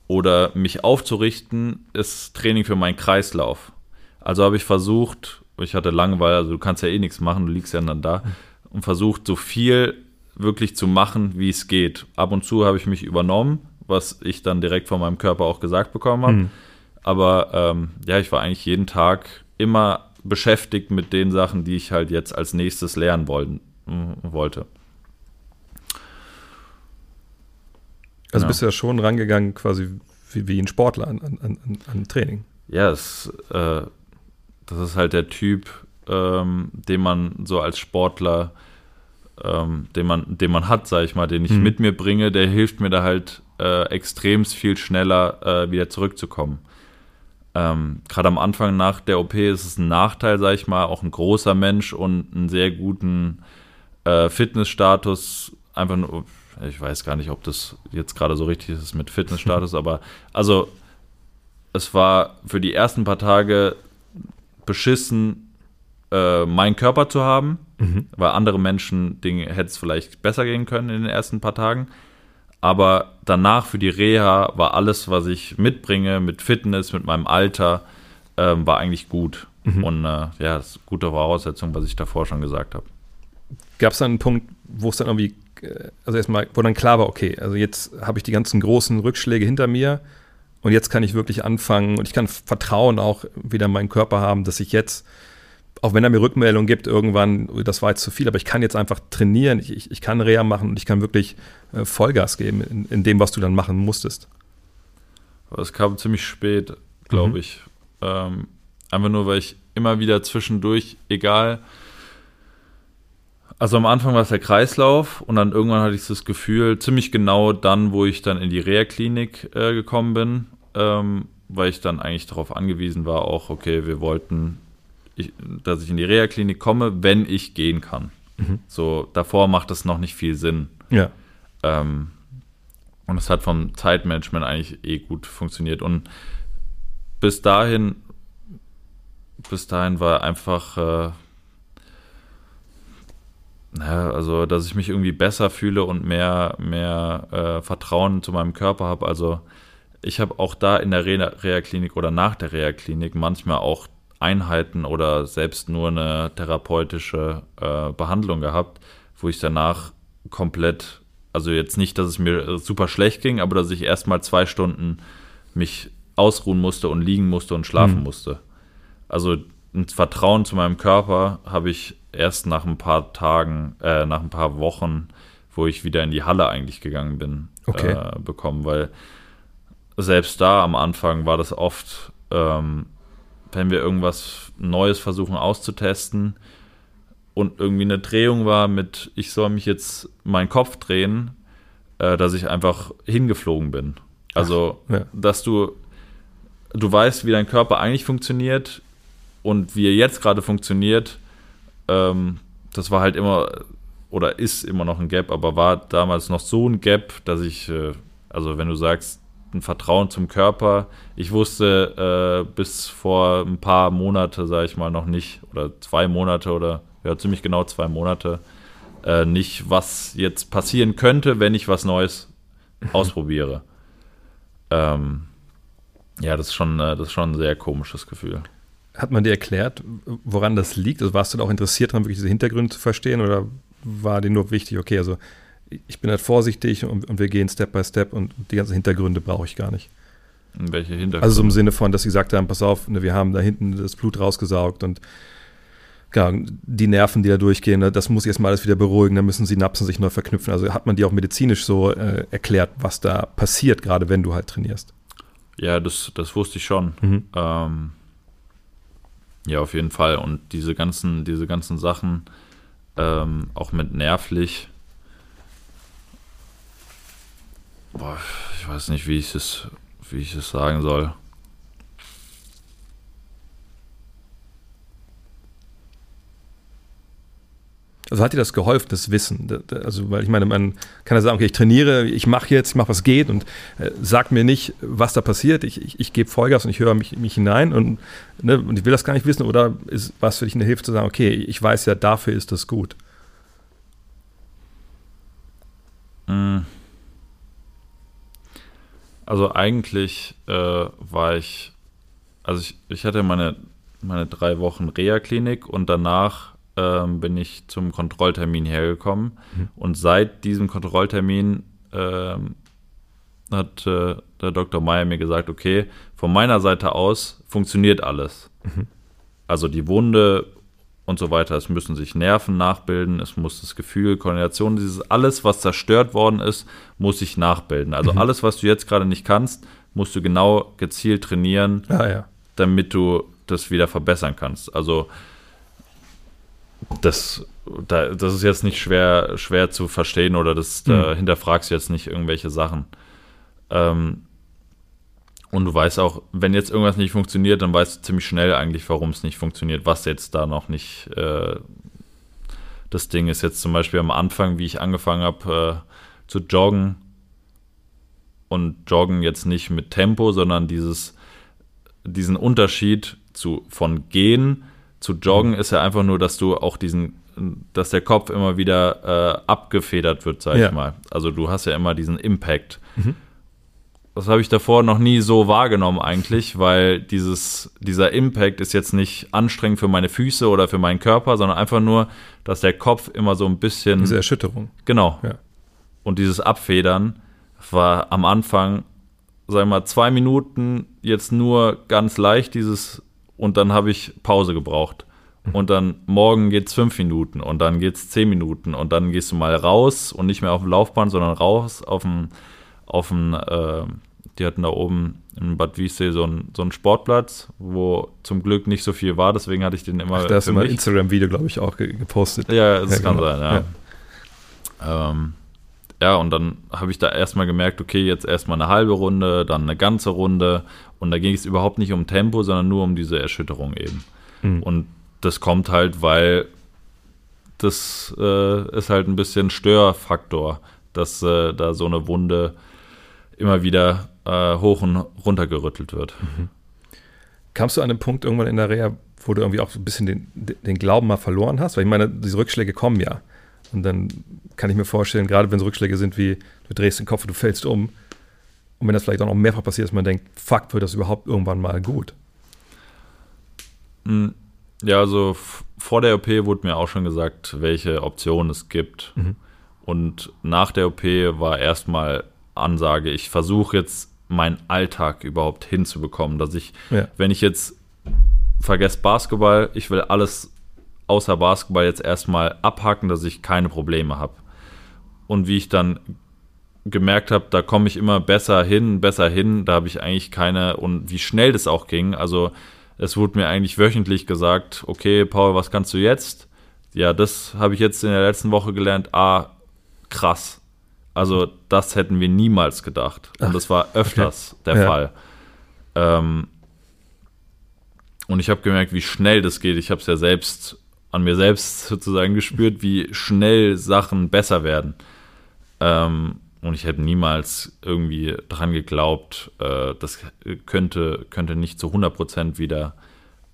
Oder mich aufzurichten, ist Training für meinen Kreislauf. Also habe ich versucht, ich hatte Langeweile, also du kannst ja eh nichts machen, du liegst ja dann da, und versucht so viel wirklich zu machen, wie es geht. Ab und zu habe ich mich übernommen, was ich dann direkt von meinem Körper auch gesagt bekommen habe. Mhm. Aber ähm, ja, ich war eigentlich jeden Tag immer beschäftigt mit den Sachen, die ich halt jetzt als nächstes lernen wollen, wollte. Also ja. bist du ja schon rangegangen, quasi wie, wie ein Sportler an, an, an, an Training. Ja, es, äh, das ist halt der Typ, ähm, den man so als Sportler, ähm, den, man, den man hat, sag ich mal, den ich mhm. mit mir bringe, der hilft mir da halt äh, extrem viel schneller äh, wieder zurückzukommen. Ähm, Gerade am Anfang nach der OP ist es ein Nachteil, sag ich mal, auch ein großer Mensch und einen sehr guten äh, Fitnessstatus. Einfach nur, ich weiß gar nicht, ob das jetzt gerade so richtig ist mit Fitnessstatus, aber also es war für die ersten paar Tage beschissen, äh, meinen Körper zu haben, mhm. weil andere Menschen Dinge hätte es vielleicht besser gehen können in den ersten paar Tagen. Aber danach für die Reha war alles, was ich mitbringe, mit Fitness, mit meinem Alter, ähm, war eigentlich gut. Mhm. Und äh, ja, das ist eine gute Voraussetzung, was ich davor schon gesagt habe. Gab es dann einen Punkt, wo es dann irgendwie, äh, also erstmal, wo dann klar war, okay, also jetzt habe ich die ganzen großen Rückschläge hinter mir und jetzt kann ich wirklich anfangen und ich kann Vertrauen auch wieder in meinen Körper haben, dass ich jetzt, auch wenn er mir Rückmeldungen gibt, irgendwann, das war jetzt zu viel, aber ich kann jetzt einfach trainieren, ich, ich, ich kann Reha machen und ich kann wirklich äh, Vollgas geben in, in, dem, was du dann machen musstest. Es kam ziemlich spät, glaube mhm. ich. Ähm, einfach nur, weil ich immer wieder zwischendurch, egal, also am Anfang war es der Kreislauf und dann irgendwann hatte ich das Gefühl, ziemlich genau dann, wo ich dann in die Reha-Klinik äh, gekommen bin, ähm, weil ich dann eigentlich darauf angewiesen war, auch, okay, wir wollten, ich, dass ich in die Reha-Klinik komme, wenn ich gehen kann. Mhm. So, davor macht das noch nicht viel Sinn. Ja. Ähm, und es hat vom Zeitmanagement eigentlich eh gut funktioniert. Und bis dahin, bis dahin war einfach, äh, naja, also, dass ich mich irgendwie besser fühle und mehr, mehr äh, Vertrauen zu meinem Körper habe. Also, ich habe auch da in der Reha-Klinik oder nach der Reha-Klinik manchmal auch Einheiten oder selbst nur eine therapeutische äh, Behandlung gehabt, wo ich danach komplett, also jetzt nicht, dass es mir super schlecht ging, aber dass ich erstmal zwei Stunden mich ausruhen musste und liegen musste und schlafen mhm. musste. Also ein Vertrauen zu meinem Körper habe ich erst nach ein paar Tagen, äh, nach ein paar Wochen, wo ich wieder in die Halle eigentlich gegangen bin, okay. äh, bekommen, weil selbst da am Anfang war das oft, ähm, wenn wir irgendwas Neues versuchen auszutesten und irgendwie eine Drehung war mit, ich soll mich jetzt meinen Kopf drehen, äh, dass ich einfach hingeflogen bin. Also, Ach, ja. dass du, du weißt, wie dein Körper eigentlich funktioniert und wie er jetzt gerade funktioniert, ähm, das war halt immer oder ist immer noch ein Gap, aber war damals noch so ein Gap, dass ich, äh, also wenn du sagst, ein Vertrauen zum Körper, ich wusste äh, bis vor ein paar Monate, sage ich mal, noch nicht, oder zwei Monate oder ja, ziemlich genau zwei Monate, äh, nicht, was jetzt passieren könnte, wenn ich was Neues ausprobiere. Ähm, ja, das ist schon, äh, das ist schon ein sehr komisches Gefühl. Hat man dir erklärt, woran das liegt? Also warst du da auch interessiert daran, wirklich diese Hintergründe zu verstehen oder war dir nur wichtig, okay, also ich bin halt vorsichtig und, und wir gehen Step by Step und die ganzen Hintergründe brauche ich gar nicht. Welche Hintergründe? Also so im Sinne von, dass sie gesagt haben, pass auf, ne, wir haben da hinten das Blut rausgesaugt und ja, die Nerven, die da durchgehen, ne, das muss erstmal alles wieder beruhigen, dann müssen Synapsen sich neu verknüpfen. Also hat man dir auch medizinisch so äh, erklärt, was da passiert, gerade wenn du halt trainierst? Ja, das, das wusste ich schon. Mhm. Ähm, ja, auf jeden Fall. Und diese ganzen, diese ganzen Sachen, ähm, auch mit nervlich, boah, ich weiß nicht, wie ich es, wie ich es sagen soll. Also hat dir das geholfen, das Wissen? Also, weil ich meine, man kann ja sagen, okay, ich trainiere, ich mache jetzt, ich mache was geht und äh, sag mir nicht, was da passiert. Ich, ich, ich gebe Vollgas und ich höre mich, mich hinein und, ne, und ich will das gar nicht wissen. Oder ist was für dich eine Hilfe zu sagen, okay, ich weiß ja, dafür ist das gut? Hm. Also eigentlich äh, war ich, also ich, ich hatte meine, meine drei Wochen Reha-Klinik und danach ähm, bin ich zum Kontrolltermin hergekommen. Mhm. Und seit diesem Kontrolltermin ähm, hat äh, der Dr. Meyer mir gesagt, okay, von meiner Seite aus funktioniert alles. Mhm. Also die Wunde und so weiter, es müssen sich Nerven nachbilden, es muss das Gefühl, Koordination, dieses alles, was zerstört worden ist, muss sich nachbilden. Also mhm. alles, was du jetzt gerade nicht kannst, musst du genau gezielt trainieren, ah, ja. damit du das wieder verbessern kannst. Also das, da, das ist jetzt nicht schwer, schwer zu verstehen oder das, da mhm. hinterfragst du jetzt nicht irgendwelche Sachen. Ähm, und du weißt auch, wenn jetzt irgendwas nicht funktioniert, dann weißt du ziemlich schnell eigentlich, warum es nicht funktioniert, was jetzt da noch nicht äh, das Ding ist. Jetzt zum Beispiel am Anfang, wie ich angefangen habe äh, zu joggen und joggen jetzt nicht mit Tempo, sondern dieses, diesen Unterschied zu, von gehen Zu joggen ist ja einfach nur, dass du auch diesen, dass der Kopf immer wieder äh, abgefedert wird, sag ja. ich mal. Also du hast ja immer diesen Impact. Mhm. Das habe ich davor noch nie so wahrgenommen eigentlich, weil dieses, dieser Impact ist jetzt nicht anstrengend für meine Füße oder für meinen Körper, sondern einfach nur, dass der Kopf immer so ein bisschen. Diese Erschütterung. Genau. Ja. Und dieses Abfedern war am Anfang, sagen wir mal, zwei Minuten jetzt nur ganz leicht, dieses und dann habe ich Pause gebraucht. Mhm. Und dann morgen geht es fünf Minuten und dann geht es zehn Minuten und dann gehst du mal raus und nicht mehr auf dem Laufband, sondern raus auf dem, auf dem äh, die hatten da oben in Bad Wiessee so einen, so einen Sportplatz, wo zum Glück nicht so viel war, deswegen hatte ich den immer. Ach, da hast du mal Instagram-Video, glaube ich, auch gepostet. Ja, das ja, kann genau. sein, ja. Ja, ähm, ja und dann habe ich da erstmal gemerkt, okay, jetzt erstmal eine halbe Runde, dann eine ganze Runde und da ging es überhaupt nicht um Tempo, sondern nur um diese Erschütterung eben. Mhm. Und das kommt halt, weil das äh, ist halt ein bisschen Störfaktor, dass äh, da so eine Wunde immer wieder äh, hoch und runter gerüttelt wird. Mhm. Kamst du an einem Punkt irgendwann in der Reha, wo du irgendwie auch so ein bisschen den, den Glauben mal verloren hast? Weil ich meine, diese Rückschläge kommen ja. Und dann kann ich mir vorstellen, gerade wenn es Rückschläge sind wie du drehst den Kopf und du fällst um, und wenn das vielleicht auch noch mehrfach passiert, dass man denkt, fuck, wird das überhaupt irgendwann mal gut? Hm, ja, also vor der OP wurde mir auch schon gesagt, welche Optionen es gibt. Mhm. Und nach der OP war erstmal Ansage, ich versuche jetzt meinen Alltag überhaupt hinzubekommen, dass ich, ja. wenn ich jetzt vergesse Basketball, ich will alles außer Basketball jetzt erstmal abhaken, dass ich keine Probleme habe. Und wie ich dann gemerkt habe, da komme ich immer besser hin, besser hin. Da habe ich eigentlich keine und wie schnell das auch ging. Also es wurde mir eigentlich wöchentlich gesagt, okay, Paul, was kannst du jetzt? Ja, das habe ich jetzt in der letzten Woche gelernt. Ah, krass. Also das hätten wir niemals gedacht. Und Ach, das war öfters okay. der ja. Fall. Ähm, und ich habe gemerkt, wie schnell das geht. Ich habe es ja selbst an mir selbst sozusagen gespürt, wie schnell Sachen besser werden. Ähm, und ich hätte niemals irgendwie dran geglaubt, äh, das könnte, könnte nicht zu 100% wieder,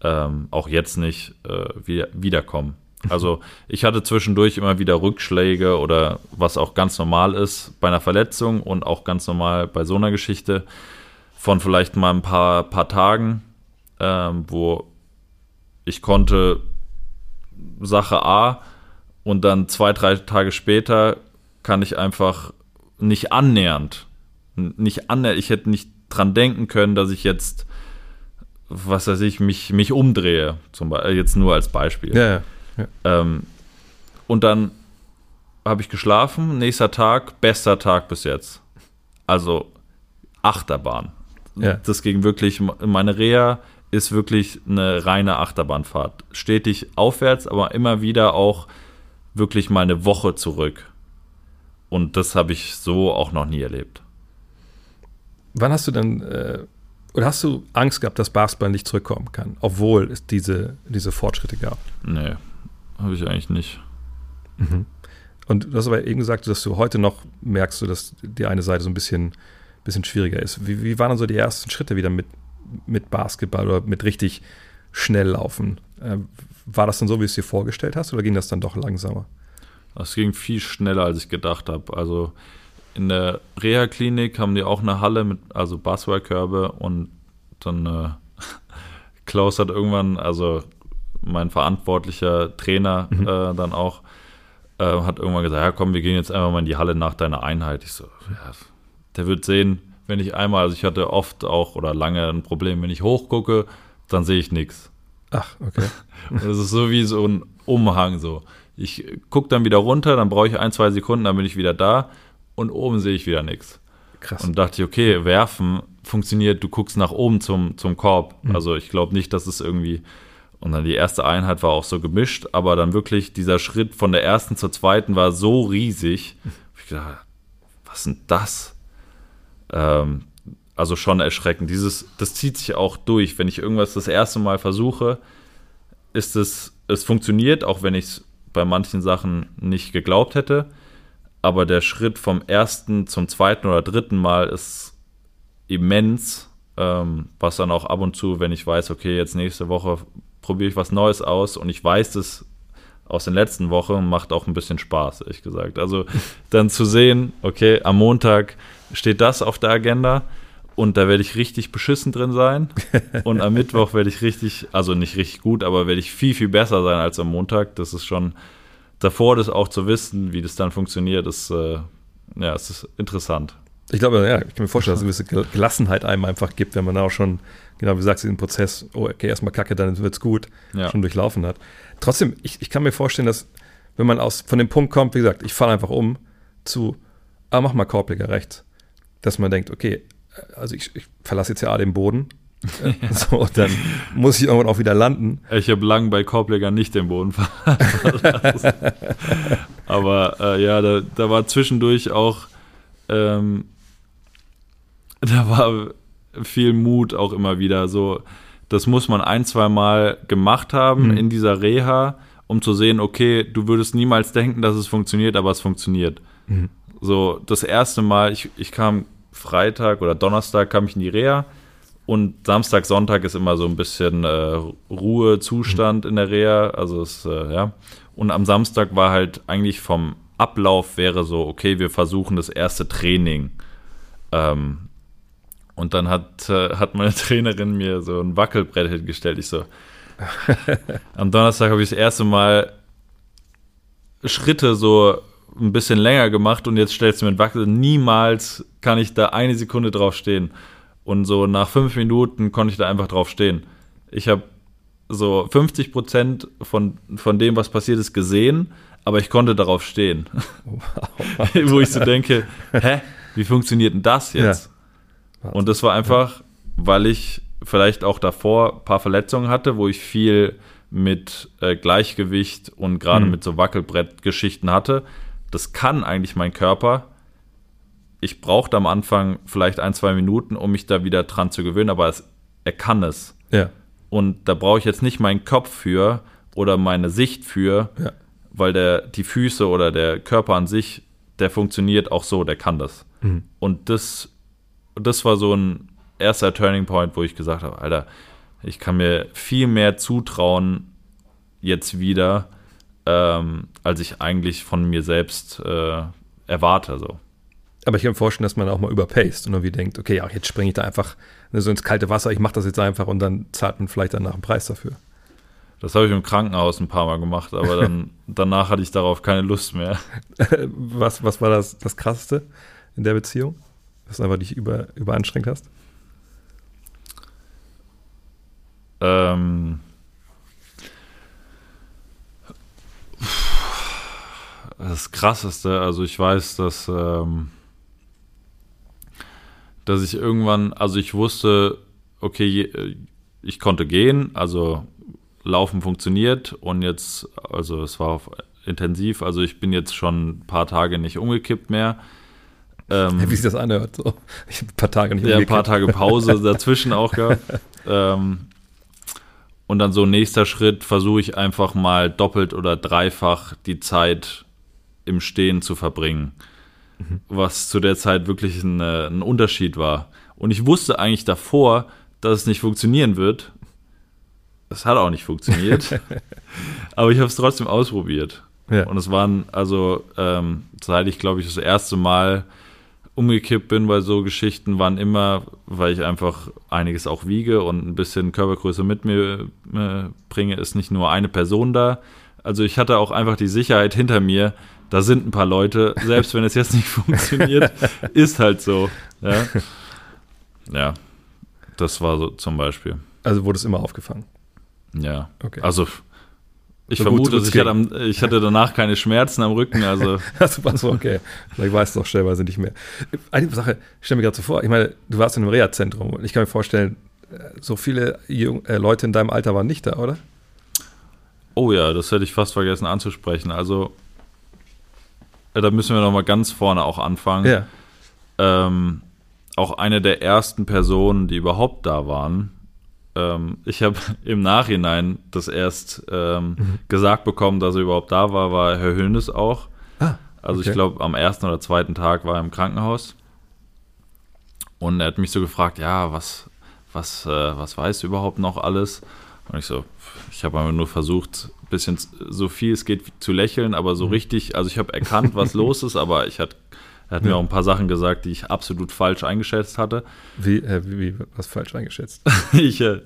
ähm, auch jetzt nicht, äh, wieder, wiederkommen. Also ich hatte zwischendurch immer wieder Rückschläge oder was auch ganz normal ist bei einer Verletzung und auch ganz normal bei so einer Geschichte von vielleicht mal ein paar, paar Tagen, ähm, wo ich konnte Sache A und dann zwei, drei Tage später kann ich einfach nicht annähernd, nicht annähernd, ich hätte nicht dran denken können, dass ich jetzt, was weiß ich, mich, mich umdrehe, zum Beispiel, jetzt nur als Beispiel. Ja, ja. Ähm, und dann habe ich geschlafen, nächster Tag, bester Tag bis jetzt. Also Achterbahn. Ja. Das ging wirklich, meine Reha ist wirklich eine reine Achterbahnfahrt. Stetig aufwärts, aber immer wieder auch wirklich mal eine Woche zurück. Und das habe ich so auch noch nie erlebt. Wann hast du denn, äh, oder hast du Angst gehabt, dass Basketball nicht zurückkommen kann, obwohl es diese, diese Fortschritte gab? Nee, habe ich eigentlich nicht. Mhm. Und du hast aber eben gesagt, dass du heute noch merkst, dass die eine Seite so ein bisschen, bisschen schwieriger ist. Wie, wie waren dann so die ersten Schritte wieder mit, mit Basketball oder mit richtig schnell laufen? Äh, war das dann so, wie du es dir vorgestellt hast, oder ging das dann doch langsamer? Das ging viel schneller, als ich gedacht habe. Also in der Reha-Klinik haben die auch eine Halle mit, also Basketballkörbe und dann äh, Klaus hat irgendwann, also mein verantwortlicher Trainer mhm. äh, dann auch, äh, hat irgendwann gesagt, ja komm, wir gehen jetzt einfach mal in die Halle nach deiner Einheit. Ich so, ja, der wird sehen, wenn ich einmal, also ich hatte oft auch oder lange ein Problem, wenn ich hochgucke, dann sehe ich nichts. Ach, okay. das ist so wie so ein Umhang so. Ich gucke dann wieder runter, dann brauche ich ein, zwei Sekunden, dann bin ich wieder da und oben sehe ich wieder nichts. Krass. Und dachte ich, okay, werfen funktioniert, du guckst nach oben zum, zum Korb. Mhm. Also ich glaube nicht, dass es irgendwie. Und dann die erste Einheit war auch so gemischt, aber dann wirklich dieser Schritt von der ersten zur zweiten war so riesig. Ich dachte, was denn das? Ähm, also schon erschreckend. Dieses, das zieht sich auch durch. Wenn ich irgendwas das erste Mal versuche, ist es, es funktioniert, auch wenn ich es bei manchen Sachen nicht geglaubt hätte. Aber der Schritt vom ersten zum zweiten oder dritten Mal ist immens, ähm, was dann auch ab und zu, wenn ich weiß, okay, jetzt nächste Woche probiere ich was Neues aus und ich weiß es aus den letzten Wochen, macht auch ein bisschen Spaß, ehrlich gesagt. Also dann zu sehen, okay, am Montag steht das auf der Agenda und da werde ich richtig beschissen drin sein. Und am Mittwoch werde ich richtig, also nicht richtig gut, aber werde ich viel, viel besser sein als am Montag. Das ist schon davor, das auch zu wissen, wie das dann funktioniert, ist, äh, ja, es ist interessant. Ich glaube, ja, ich kann mir vorstellen, dass es eine gewisse Gelassenheit einem einfach gibt, wenn man auch schon, genau wie du sagst, diesen Prozess, oh, okay, erstmal kacke, dann wird es gut, ja. schon durchlaufen hat. Trotzdem, ich, ich kann mir vorstellen, dass, wenn man aus, von dem Punkt kommt, wie gesagt, ich falle einfach um zu, ah, mach mal Korbleger rechts, dass man denkt, okay, also ich, ich verlasse jetzt ja den Boden. Ja. So, dann muss ich irgendwann auch wieder landen. Ich habe lang bei Korbleger nicht den Boden verlassen. Aber äh, ja, da, da, war zwischendurch auch, ähm, da war viel Mut auch immer wieder. So, das muss man ein, zwei Mal gemacht haben mhm. in dieser Reha, um zu sehen, okay, du würdest niemals denken, dass es funktioniert, aber es funktioniert. Mhm. So, das erste Mal, ich, ich kam Freitag oder Donnerstag kam ich in die Reha und Samstag, Sonntag ist immer so ein bisschen äh, Ruhezustand in der Reha. Also es, äh, ja. Und am Samstag war halt eigentlich vom Ablauf wäre so, okay, wir versuchen das erste Training. Ähm, und dann hat, äh, hat meine Trainerin mir so ein Wackelbrett hingestellt. Ich so, am Donnerstag habe ich das erste Mal Schritte so ein bisschen länger gemacht und jetzt stellst du mir ein Wackel. Niemals kann ich da eine Sekunde drauf stehen. Und so nach fünf Minuten konnte ich da einfach drauf stehen. Ich habe so 50 Prozent von, von dem, was passiert ist, gesehen, aber ich konnte darauf stehen. Wow. Wo ich so denke, hä, wie funktioniert denn das jetzt? Ja. Und das war einfach, weil ich vielleicht auch davor ein paar Verletzungen hatte, wo ich viel mit äh, Gleichgewicht und gerade mhm. mit so Wackelbrettgeschichten hatte das kann eigentlich mein Körper. Ich brauchte am Anfang vielleicht ein, zwei Minuten, um mich da wieder dran zu gewöhnen, aber es, er kann es. Ja. Und da brauche ich jetzt nicht meinen Kopf für oder meine Sicht für, ja. weil der, die Füße oder der Körper an sich, der funktioniert auch so, der kann das. Mhm. Und das, das war so ein erster Turning Point, wo ich gesagt habe, Alter, ich kann mir viel mehr zutrauen jetzt wieder ähm, als ich eigentlich von mir selbst äh, erwarte. So. Aber ich kann mir vorstellen, dass man auch mal überpaced und irgendwie denkt, okay, ja, jetzt springe ich da einfach so ins kalte Wasser, ich mache das jetzt einfach und dann zahlt man vielleicht danach einen Preis dafür. Das habe ich im Krankenhaus ein paar Mal gemacht, aber dann danach hatte ich darauf keine Lust mehr. was, was war das, das Krasseste in der Beziehung? Dass du einfach dich über, überanstrengt hast? Ähm, das Krasseste, also ich weiß, dass, ähm, dass ich irgendwann, also ich wusste, okay, ich konnte gehen, also Laufen funktioniert und jetzt, also es war auf intensiv, also ich bin jetzt schon ein paar Tage nicht umgekippt mehr. Ähm, Wie sich das anhört, so. Ich habe ein paar Tage nicht Ja, ein paar Tage Pause dazwischen auch gehabt. ähm, und dann so nächster Schritt versuche ich einfach mal doppelt oder dreifach die Zeit im Stehen zu verbringen. Mhm. Was zu der Zeit wirklich ein, äh, ein Unterschied war. Und ich wusste eigentlich davor, dass es nicht funktionieren wird. Es hat auch nicht funktioniert. aber ich habe es trotzdem ausprobiert. Ja. Und es waren, also, ähm, seit ich, glaube ich, das erste Mal umgekippt bin bei so Geschichten, waren immer, weil ich einfach einiges auch wiege und ein bisschen Körpergröße mit mir äh, bringe, ist nicht nur eine Person da. Also ich hatte auch einfach die Sicherheit hinter mir, da sind ein paar Leute, selbst wenn es jetzt nicht funktioniert, ist halt so. Ja. ja, das war so zum Beispiel. Also wurde es immer aufgefangen? Ja, okay. also ich so vermute, ich hatte, am, ich hatte, danach keine Schmerzen am Rücken. Also. also okay. Vielleicht weißt du auch stellweise nicht mehr. Eine Sache, stell mir gerade so vor, ich meine, du warst in einem Reha-Zentrum und ich kann mir vorstellen, so viele Jung, äh, Leute in deinem Alter waren nicht da, oder? Oh ja, das hätte ich fast vergessen anzusprechen. Also äh, da müssen wir nochmal ganz vorne auch anfangen. Ja. Ähm, auch eine der ersten Personen, die überhaupt da waren. Ähm, ich habe im Nachhinein das erst ähm, mhm. gesagt bekommen, dass er überhaupt da war, war Herr Hönes auch. Ah, also ich glaube, am ersten oder zweiten Tag war er im Krankenhaus. Und er hat mich so gefragt, ja, was, was, äh, was weißt du überhaupt noch alles? Und ich so, ich habe einfach nur versucht, ein bisschen so viel es geht zu lächeln, aber so mhm. richtig, also ich habe erkannt, was los ist, aber ich hatte er hat ja. mir auch ein paar Sachen gesagt, die ich absolut falsch eingeschätzt hatte. Wie, äh, wie, wie was falsch eingeschätzt? ich, äh,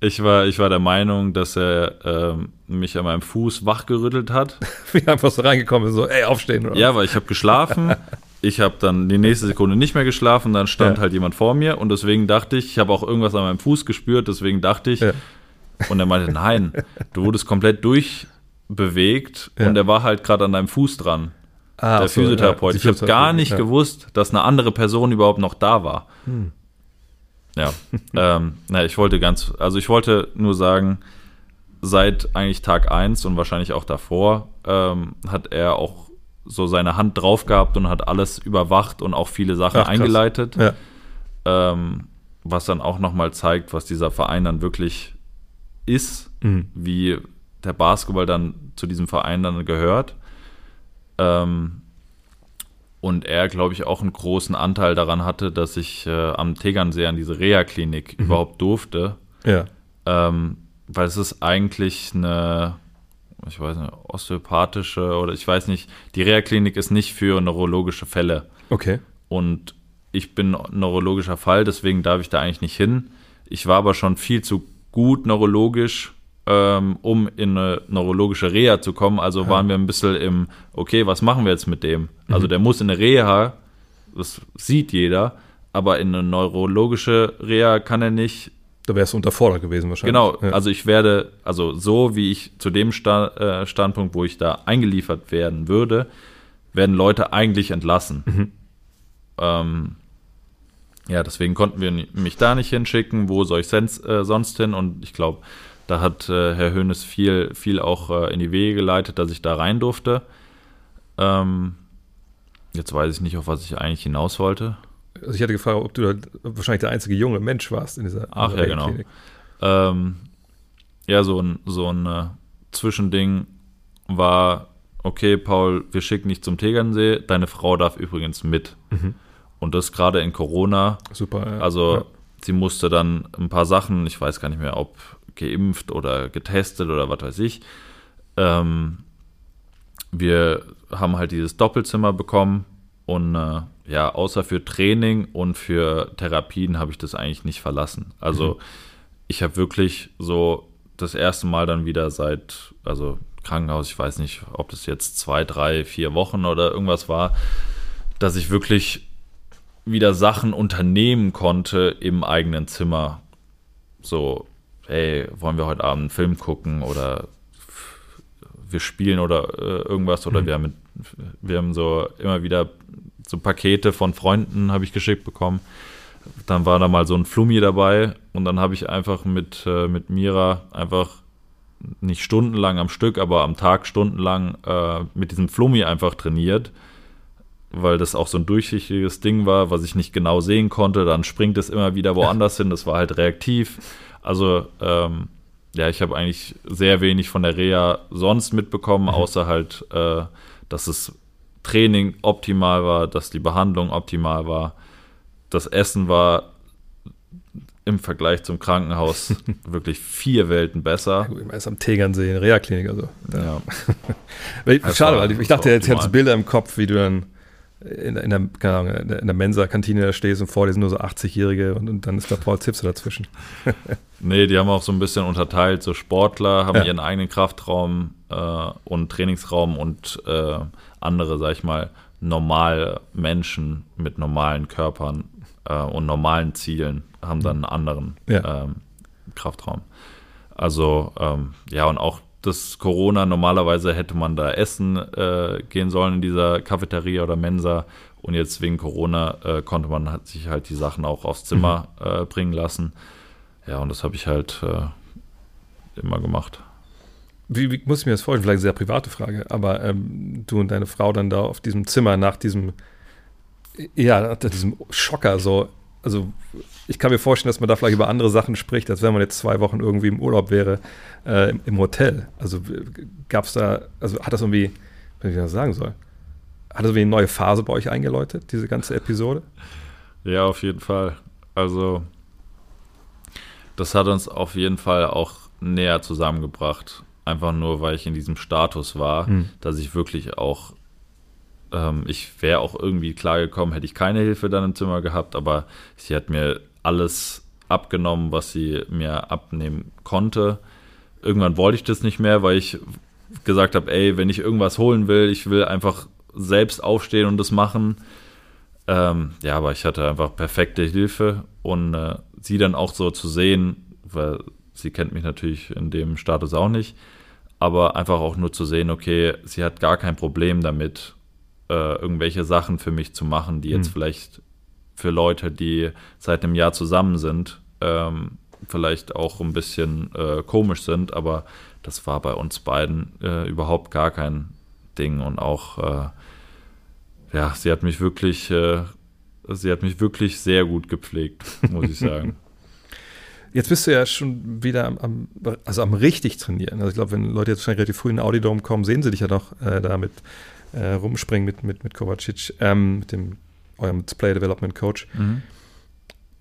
ich, war, ich war der Meinung, dass er äh, mich an meinem Fuß wachgerüttelt hat. wie einfach so reingekommen ist, so, ey, aufstehen. Oder? Ja, weil ich habe geschlafen. ich habe dann die nächste Sekunde nicht mehr geschlafen, dann stand ja. halt jemand vor mir und deswegen dachte ich, ich habe auch irgendwas an meinem Fuß gespürt, deswegen dachte ich, ja. und er meinte, nein, du wurdest komplett durchbewegt ja. und er war halt gerade an deinem Fuß dran. Ah, der Physiotherapeut. ich habe gar nicht gewusst, dass eine andere Person überhaupt noch da war. Hm. Ja, ähm, na, ich wollte ganz, also ich wollte nur sagen, seit eigentlich Tag 1 und wahrscheinlich auch davor ähm, hat er auch so seine Hand drauf gehabt und hat alles überwacht und auch viele Sachen Ach, eingeleitet. Ja. Ähm, was dann auch nochmal zeigt, was dieser Verein dann wirklich ist, mhm. wie der Basketball dann zu diesem Verein dann gehört. Ähm, und er, glaube ich, auch einen großen Anteil daran hatte, dass ich äh, am Tegernsee an diese Reha-Klinik mhm. überhaupt durfte. Ja. Ähm, weil es ist eigentlich eine, ich weiß nicht, osteopathische oder ich weiß nicht, die Reha-Klinik ist nicht für neurologische Fälle. Okay. Und ich bin neurologischer Fall, deswegen darf ich da eigentlich nicht hin. Ich war aber schon viel zu gut neurologisch, ähm, um in eine neurologische Reha zu kommen. Also ja. waren wir ein bisschen im, okay, was machen wir jetzt mit dem? Also mhm. Also der muss in eine Reha, das sieht jeder, aber in eine neurologische Reha kann er nicht. Da wärst du unterfordert gewesen wahrscheinlich. Genau, ja. also ich werde, also so wie ich zu dem Sta äh, Standpunkt, wo ich da eingeliefert werden würde, werden Leute eigentlich entlassen. Mhm. Ähm, ja, deswegen konnten wir mich da nicht hinschicken. Wo soll ich äh, sonst hin? Und ich glaube, da hat äh, Herr Hönes viel, viel auch äh, in die Wege geleitet, dass ich da rein durfte. Ähm, jetzt weiß ich nicht, auf was ich eigentlich hinaus wollte. Also ich hatte gefragt, ob du wahrscheinlich der einzige junge Mensch warst in dieser Ach ja, genau. Ähm, ja, so ein, so ein äh, Zwischending war, okay, Paul, wir schicken dich zum Tegernsee, deine Frau darf übrigens mit. Mhm. Und das gerade in Corona. Super, ja. Also ja. sie musste dann ein paar Sachen, ich weiß gar nicht mehr, ob geimpft oder getestet oder was weiß ich. Ähm, wir haben halt dieses Doppelzimmer bekommen und äh, ja, außer für Training und für Therapien habe ich das eigentlich nicht verlassen. Also mhm. ich habe wirklich so das erste Mal dann wieder seit, also Krankenhaus, ich weiß nicht, ob das jetzt zwei, drei, vier Wochen oder irgendwas war, dass ich wirklich wieder Sachen unternehmen konnte im eigenen Zimmer. So, hey, wollen wir heute Abend einen Film gucken oder wir spielen oder äh, irgendwas oder mhm. wir, haben mit, wir haben so immer wieder so Pakete von Freunden habe ich geschickt bekommen. Dann war da mal so ein Flummi dabei und dann habe ich einfach mit, äh, mit Mira einfach nicht stundenlang am Stück, aber am Tag stundenlang äh, mit diesem Flummi einfach trainiert, weil das auch so ein durchsichtiges Ding war, was ich nicht genau sehen konnte. Dann springt es immer wieder woanders hin, das war halt reaktiv. Also, ähm, ja, ich habe eigentlich sehr wenig von der Reha sonst mitbekommen, mhm. außer halt, äh, dass das Training optimal war, dass die Behandlung optimal war. Das Essen war im Vergleich zum Krankenhaus wirklich vier Welten besser. Ja, gut, ist am Tegernsee in Reha-Klinik, also. Ja. Schade, weil ich, ich dachte, jetzt hättest du Bilder im Kopf, wie du dann in, in, der, keine Ahnung, in der Mensa-Kantine da stehst und vor dir sind nur so 80-Jährige und, und, dann ist da Paul Zipse dazwischen. nee, die haben auch so ein bisschen unterteilt. So Sportler haben ja. ihren eigenen Kraftraum äh, und Trainingsraum und äh, andere, sag ich mal, normale Menschen mit normalen Körpern äh, und normalen Zielen haben dann einen anderen ja. ähm, Kraftraum. Also, ähm, ja, und auch das Corona, normalerweise hätte man da essen äh, gehen sollen in dieser Cafeteria oder Mensa. Und jetzt wegen Corona äh, konnte man sich halt die Sachen auch aufs Zimmer mhm. äh, bringen lassen. Ja, und das habe ich halt äh, immer gemacht. Wie, wie, muss ich mir das vorstellen? Vielleicht eine sehr private Frage, aber ähm, du und deine Frau dann da auf diesem Zimmer nach diesem, ja, nach diesem Schocker so, also ich kann mir vorstellen, dass man da vielleicht über andere Sachen spricht, als wenn man jetzt zwei Wochen irgendwie im Urlaub wäre, äh, im, im, Hotel. Also gab es da, also hat das irgendwie, wie ich das sagen soll, hat das irgendwie eine neue Phase bei euch eingeläutet, diese ganze Episode? Ja, auf jeden Fall. Also das hat uns auf jeden Fall auch näher zusammengebracht. Einfach nur, weil ich in diesem Status war, mhm. dass ich wirklich auch, ähm, ich wäre auch irgendwie klargekommen, hätte ich keine Hilfe dann im Zimmer gehabt, aber sie hat mir alles abgenommen, was sie mir abnehmen konnte. Irgendwann wollte ich das nicht mehr, weil ich gesagt habe, ey, wenn ich irgendwas holen will, ich will einfach selbst aufstehen und das machen. Ähm, ja, aber ich hatte einfach perfekte Hilfe und äh, sie dann auch so zu sehen, weil sie kennt mich natürlich in dem Status auch nicht, aber einfach auch nur zu sehen, okay, sie hat gar kein Problem damit, äh, irgendwelche Sachen für mich zu machen, die jetzt hm. vielleicht für Leute, die seit einem Jahr zusammen sind, ähm, vielleicht auch ein bisschen äh, komisch sind, aber das war bei uns beiden äh, überhaupt gar kein Ding und auch äh, ja, sie hat mich wirklich, äh, sie hat mich wirklich sehr gut gepflegt, muss ich sagen. Jetzt bist du ja schon wieder am, am, also am richtig trainieren. Also ich glaube, wenn Leute jetzt schon relativ früh in den Audidome kommen, sehen sie dich ja noch äh, da mit äh, rumspringen mit, mit, mit Kovacic, ähm, mit dem eurem Player Development Coach. Mhm.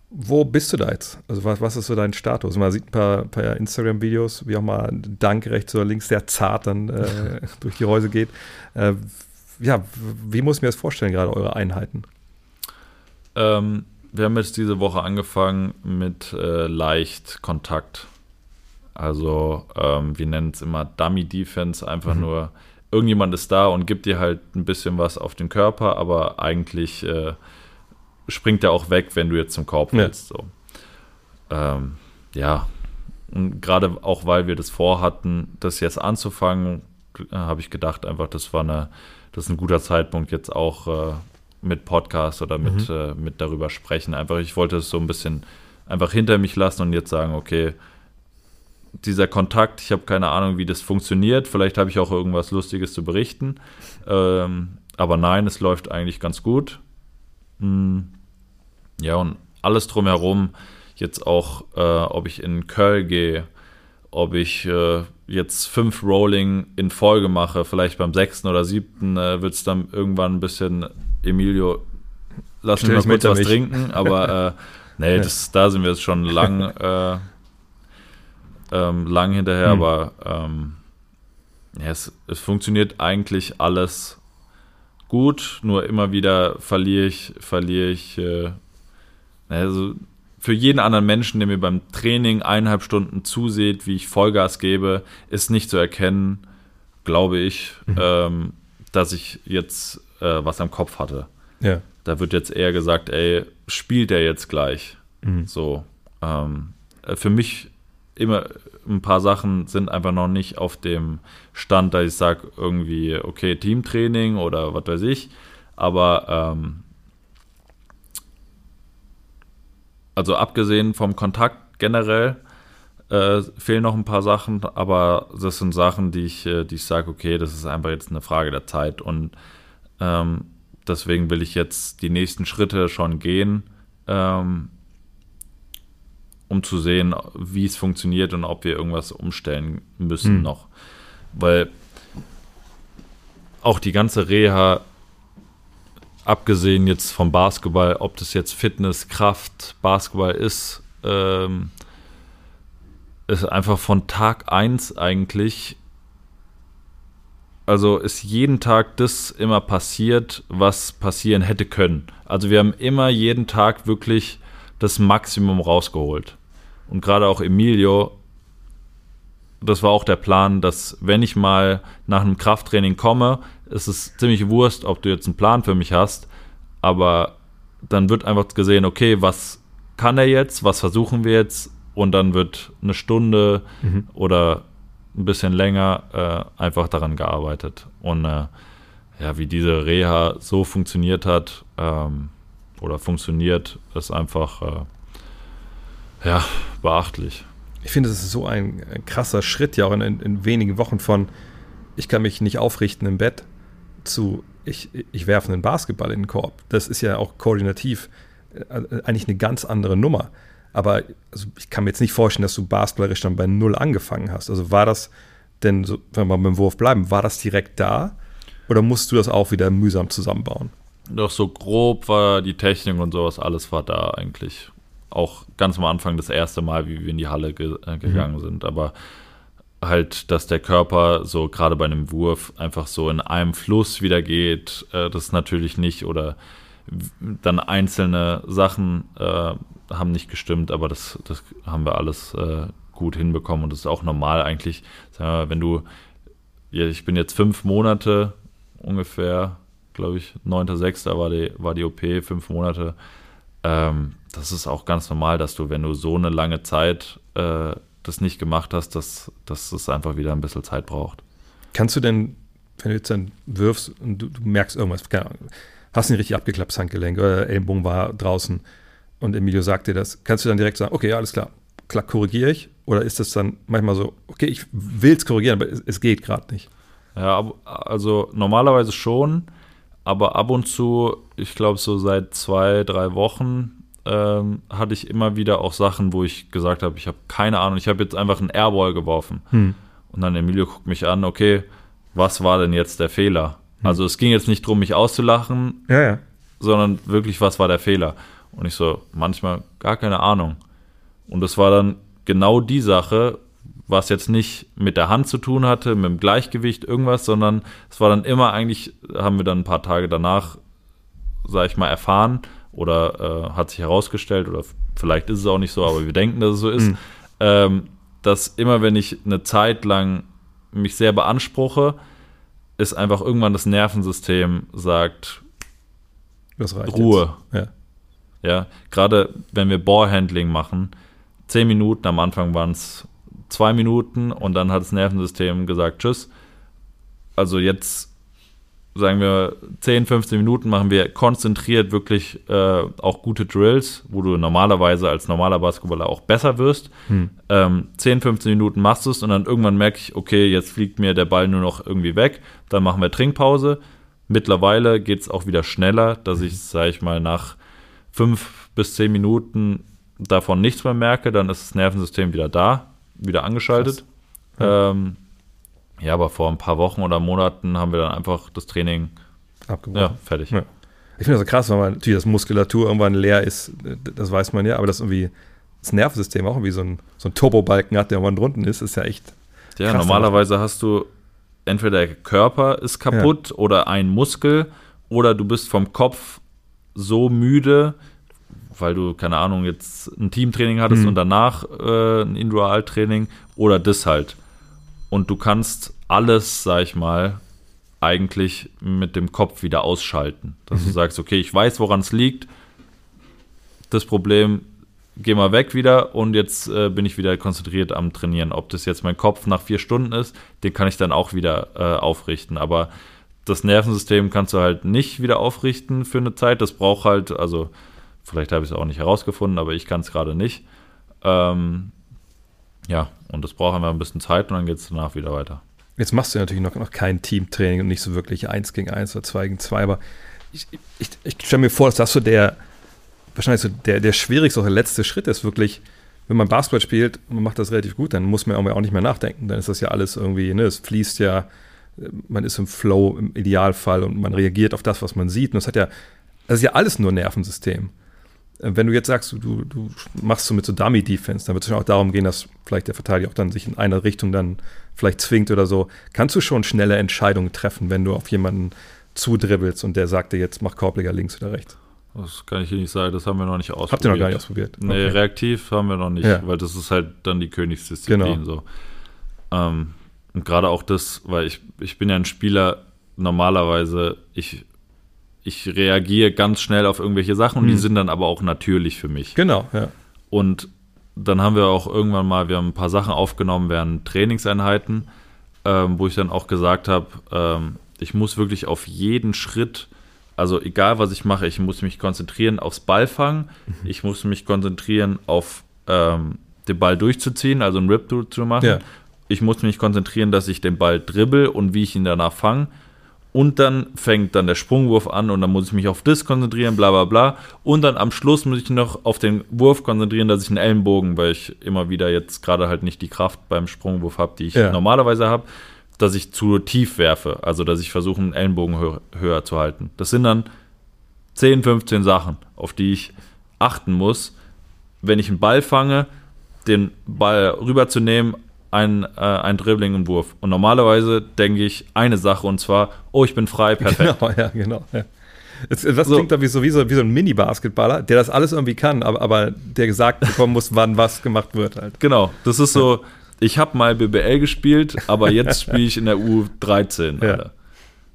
Wo bist du da jetzt? Also was, was ist so dein Status? Man sieht ein paar, paar Instagram-Videos, wie auch mal Dank rechts oder links sehr zart dann äh, durch die Häuser geht. Äh, ja, wie muss ich mir das vorstellen, gerade eure Einheiten? Ähm, wir haben jetzt diese Woche angefangen mit äh, leicht Kontakt. Also ähm, wir nennen es immer Dummy Defense, einfach mhm. nur irgendjemand ist da und gibt dir halt ein bisschen was auf den Körper, aber eigentlich äh, springt er auch weg, wenn du jetzt zum Korb willst. Ja. So. Ähm, ja, und gerade auch weil wir das vorhatten, das jetzt anzufangen, äh, habe ich gedacht, einfach, das war eine das ist ein guter Zeitpunkt jetzt auch äh, mit Podcast oder mit, mhm. äh, mit darüber sprechen. Einfach, ich wollte es so ein bisschen einfach hinter mich lassen und jetzt sagen, okay, dieser Kontakt, ich habe keine Ahnung, wie das funktioniert. Vielleicht habe ich auch irgendwas Lustiges zu berichten. Ähm, aber nein, es läuft eigentlich ganz gut. Hm. Ja, und alles drumherum, jetzt auch, äh, ob ich in Köln gehe, ob ich äh, jetzt fünf Rolling in Folge mache, vielleicht beim sechsten oder siebten äh, wird es dann irgendwann ein bisschen Emilio, lass mich mal kurz was mich. trinken, aber äh, nee, das, da sind wir jetzt schon lang, äh, ähm, lang hinterher, hm. aber ähm, ja, es, es funktioniert eigentlich alles gut, nur immer wieder verliere ich, verliere ich, äh, also für jeden anderen Menschen, der mir beim Training eineinhalb Stunden zusieht, wie ich Vollgas gebe, ist nicht zu erkennen, glaube ich, mhm. ähm, dass ich jetzt äh, was am Kopf hatte. Ja. Da wird jetzt eher gesagt, ey, spielt er jetzt gleich? Mhm. So. Ähm, äh, für mich immer ein paar Sachen sind einfach noch nicht auf dem Stand, dass ich sage, irgendwie, okay, Teamtraining oder was weiß ich. Aber ähm, also abgesehen vom Kontakt generell äh, fehlen noch ein paar Sachen, aber das sind Sachen, die ich, äh, die ich sage, okay, das ist einfach jetzt eine Frage der Zeit und ähm, deswegen will ich jetzt die nächsten Schritte schon gehen, ähm, um zu sehen, wie es funktioniert und ob wir irgendwas umstellen müssen hm. noch. Weil auch die ganze Reha abgesehen jetzt vom Basketball, ob das jetzt Fitness, Kraft, Basketball ist, ähm, ist einfach von Tag 1 eigentlich, also ist jeden Tag das immer passiert, was passieren hätte können. Also wir haben immer jeden Tag wirklich das Maximum rausgeholt. Und gerade auch Emilio, das war auch der Plan, dass wenn ich mal nach einem Krafttraining komme, ist es ziemlich Wurst, ob du jetzt einen Plan für mich hast, aber dann wird einfach gesehen, okay, was kann er jetzt, was versuchen wir jetzt und dann wird eine Stunde mhm. oder ein bisschen länger äh, einfach daran gearbeitet. Und äh, ja, wie diese Reha so funktioniert hat ähm, oder funktioniert, ist einfach äh, ja, beachtlich. Ich finde, es ist so ein, ein, krasser Schritt, ja auch in, in wenigen Wochen von, ich kann mich nicht aufrichten im Bett, zu, ich, ich werfe einen Basketball in den Korb. Das ist ja auch koordinativ äh, eigentlich eine ganz andere Nummer. Aber also ich kann mir jetzt nicht vorstellen, dass du basketballerisch dann bei Null angefangen hast. Also war das denn, so, wenn wir beim Wurf bleiben, war das direkt da? Oder musst du das auch wieder mühsam zusammenbauen? Doch so grob war die Technik und sowas, alles war da eigentlich. Auch ganz am Anfang das erste Mal, wie wir in die Halle ge äh, gegangen mhm. sind. Aber halt, dass der Körper so gerade bei einem Wurf einfach so in einem Fluss wieder geht, äh, das ist natürlich nicht. Oder dann einzelne Sachen äh, haben nicht gestimmt, aber das, das haben wir alles äh, gut hinbekommen und das ist auch normal eigentlich. Mal, wenn du, ja, ich bin jetzt fünf Monate ungefähr, glaube ich, 9.6. war die, war die OP, fünf Monate. Ähm, das ist auch ganz normal, dass du, wenn du so eine lange Zeit äh, das nicht gemacht hast, dass, dass es einfach wieder ein bisschen Zeit braucht. Kannst du denn, wenn du jetzt dann wirfst und du, du merkst irgendwas, keine Ahnung, hast nicht richtig abgeklappt, Handgelenk oder Ellenbogen war draußen und Emilio sagt dir das, kannst du dann direkt sagen, okay, ja, alles klar, klar, korrigiere ich? Oder ist das dann manchmal so, okay, ich will es korrigieren, aber es, es geht gerade nicht? Ja, also normalerweise schon, aber ab und zu, ich glaube so seit zwei, drei Wochen, ähm, hatte ich immer wieder auch Sachen, wo ich gesagt habe, ich habe keine Ahnung, ich habe jetzt einfach einen Airball geworfen. Hm. Und dann Emilio guckt mich an, okay, was war denn jetzt der Fehler? Hm. Also es ging jetzt nicht darum, mich auszulachen, ja, ja. sondern wirklich, was war der Fehler? Und ich so, manchmal gar keine Ahnung. Und es war dann genau die Sache, was jetzt nicht mit der Hand zu tun hatte, mit dem Gleichgewicht, irgendwas, sondern es war dann immer eigentlich, haben wir dann ein paar Tage danach, sag ich mal, erfahren, oder äh, hat sich herausgestellt, oder vielleicht ist es auch nicht so, aber wir denken, dass es so ist, mhm. ähm, dass immer wenn ich eine Zeit lang mich sehr beanspruche, ist einfach irgendwann das Nervensystem sagt, Ruhe. Ja. ja, gerade wenn wir Bohrhandling machen, zehn Minuten, am Anfang waren es zwei Minuten und dann hat das Nervensystem gesagt, tschüss. Also jetzt sagen wir, 10, 15 Minuten machen wir konzentriert wirklich äh, auch gute Drills, wo du normalerweise als normaler Basketballer auch besser wirst. Hm. Ähm, 10, 15 Minuten machst du es und dann irgendwann merke ich, okay, jetzt fliegt mir der Ball nur noch irgendwie weg. Dann machen wir Trinkpause. Mittlerweile geht es auch wieder schneller, dass mhm. ich, sage ich mal, nach 5 bis 10 Minuten davon nichts mehr merke. Dann ist das Nervensystem wieder da, wieder angeschaltet. Ja. Ähm, ja, aber vor ein paar Wochen oder Monaten haben wir dann einfach das Training abgebrochen. Ja, fertig. Ja. Ich finde das so krass, weil man natürlich das Muskulatur irgendwann leer ist, das weiß man ja, aber das irgendwie das Nervensystem auch irgendwie so ein, so ein Turbobalken hat, der irgendwann drunten ist, ist ja echt. Ja, normalerweise hast du entweder der Körper ist kaputt ja. oder ein Muskel oder du bist vom Kopf so müde, weil du, keine Ahnung, jetzt ein Teamtraining hattest mhm. und danach äh, ein Individualtraining oder das halt und du kannst alles, sag ich mal, eigentlich mit dem Kopf wieder ausschalten. Dass mhm. du sagst, okay, ich weiß, woran es liegt. Das Problem, geh mal weg wieder und jetzt äh, bin ich wieder konzentriert am Trainieren. Ob das jetzt mein Kopf nach vier Stunden ist, den kann ich dann auch wieder äh, aufrichten. Aber das Nervensystem kannst du halt nicht wieder aufrichten für eine Zeit. Das braucht halt, also vielleicht habe ich es auch nicht herausgefunden, aber ich kann es gerade nicht. Ähm, ja, und das braucht einfach ein bisschen Zeit und dann geht es danach wieder weiter. Jetzt machst du natürlich noch, noch kein Teamtraining und nicht so wirklich eins gegen eins oder zwei gegen zwei, aber ich, ich, ich stelle mir vor, dass das so der, wahrscheinlich so der, der schwierigste, der letzte Schritt ist, wirklich, wenn man Basketball spielt und man macht das relativ gut, dann muss man auch nicht mehr nachdenken. Dann ist das ja alles irgendwie, ne, es fließt ja, man ist im Flow im Idealfall und man reagiert auf das, was man sieht. Und das hat ja, das ist ja alles nur Nervensystem. Äh, wenn du jetzt sagst, du, du machst so mit so Dummy-Defense, dann wird es schon auch darum gehen, dass vielleicht der Verteidiger auch dann sich in einer Richtung dann vielleicht zwingt oder so. Kannst du schon schnelle Entscheidungen treffen, wenn du auf jemanden zudribbelst und der sagt dir jetzt, mach Korbleger links oder rechts? Das kann ich hier nicht sagen, das haben wir noch nicht ausprobiert. Habt ihr noch gar nicht ausprobiert? Nee, okay. reaktiv haben wir noch nicht, ja. weil das ist halt dann die Königsdisziplin genau. so. Ähm, und gerade auch das, weil ich, ich bin ja ein Spieler, normalerweise, ich ich reagiere ganz schnell auf irgendwelche Sachen und die hm. sind dann aber auch natürlich für mich. Genau, ja. Und dann haben wir auch irgendwann mal, wir haben ein paar Sachen aufgenommen während Trainingseinheiten, ähm, wo ich dann auch gesagt habe, ähm, ich muss wirklich auf jeden Schritt, also egal was ich mache, ich muss mich konzentrieren aufs Ballfangen, mhm. ich muss mich konzentrieren auf ähm, den Ball durchzuziehen, also einen Rip zu machen. Ja. Ich muss mich konzentrieren, dass ich den Ball dribbel und wie ich ihn danach fange und dann fängt dann der Sprungwurf an und dann muss ich mich auf das konzentrieren, bla bla bla. Und dann am Schluss muss ich noch auf den Wurf konzentrieren, dass ich einen Ellenbogen, weil ich immer wieder jetzt gerade halt nicht die Kraft beim Sprungwurf habe, die ich ja. normalerweise habe, dass ich zu tief werfe. Also dass ich versuche, einen Ellenbogen höher, höher zu halten. Das sind dann 10, 15 Sachen, auf die ich achten muss. wenn ich einen Ball fange, den Ball rüberzunehmen, ein, äh, ein Dribbling und Wurf. Und normalerweise denke ich eine Sache und zwar, oh, ich bin frei, perfekt. Genau, ja, genau. Ja. Das, das so. klingt da wie so, wie so, wie so ein Mini-Basketballer, der das alles irgendwie kann, aber, aber der gesagt bekommen muss, wann was gemacht wird halt. Genau, das ist so, ich habe mal BBL gespielt, aber jetzt spiele ich in der U13. Ja.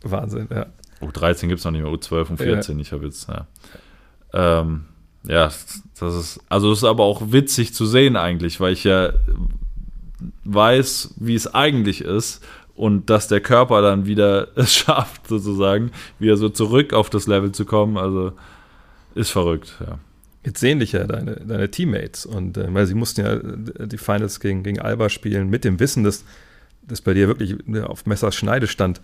Wahnsinn, ja. U13 gibt es noch nicht mehr, U12 und 14. Ja. Ich habe jetzt, ja. Ähm, ja, das ist, also das ist aber auch witzig zu sehen eigentlich, weil ich ja weiß, wie es eigentlich ist und dass der Körper dann wieder es schafft, sozusagen, wieder so zurück auf das Level zu kommen. Also ist verrückt, ja. Jetzt sehen dich ja deine, deine Teammates und äh, weil sie mussten ja äh, die Finals gegen, gegen Alba spielen, mit dem Wissen, dass das bei dir wirklich auf Messers Schneide stand.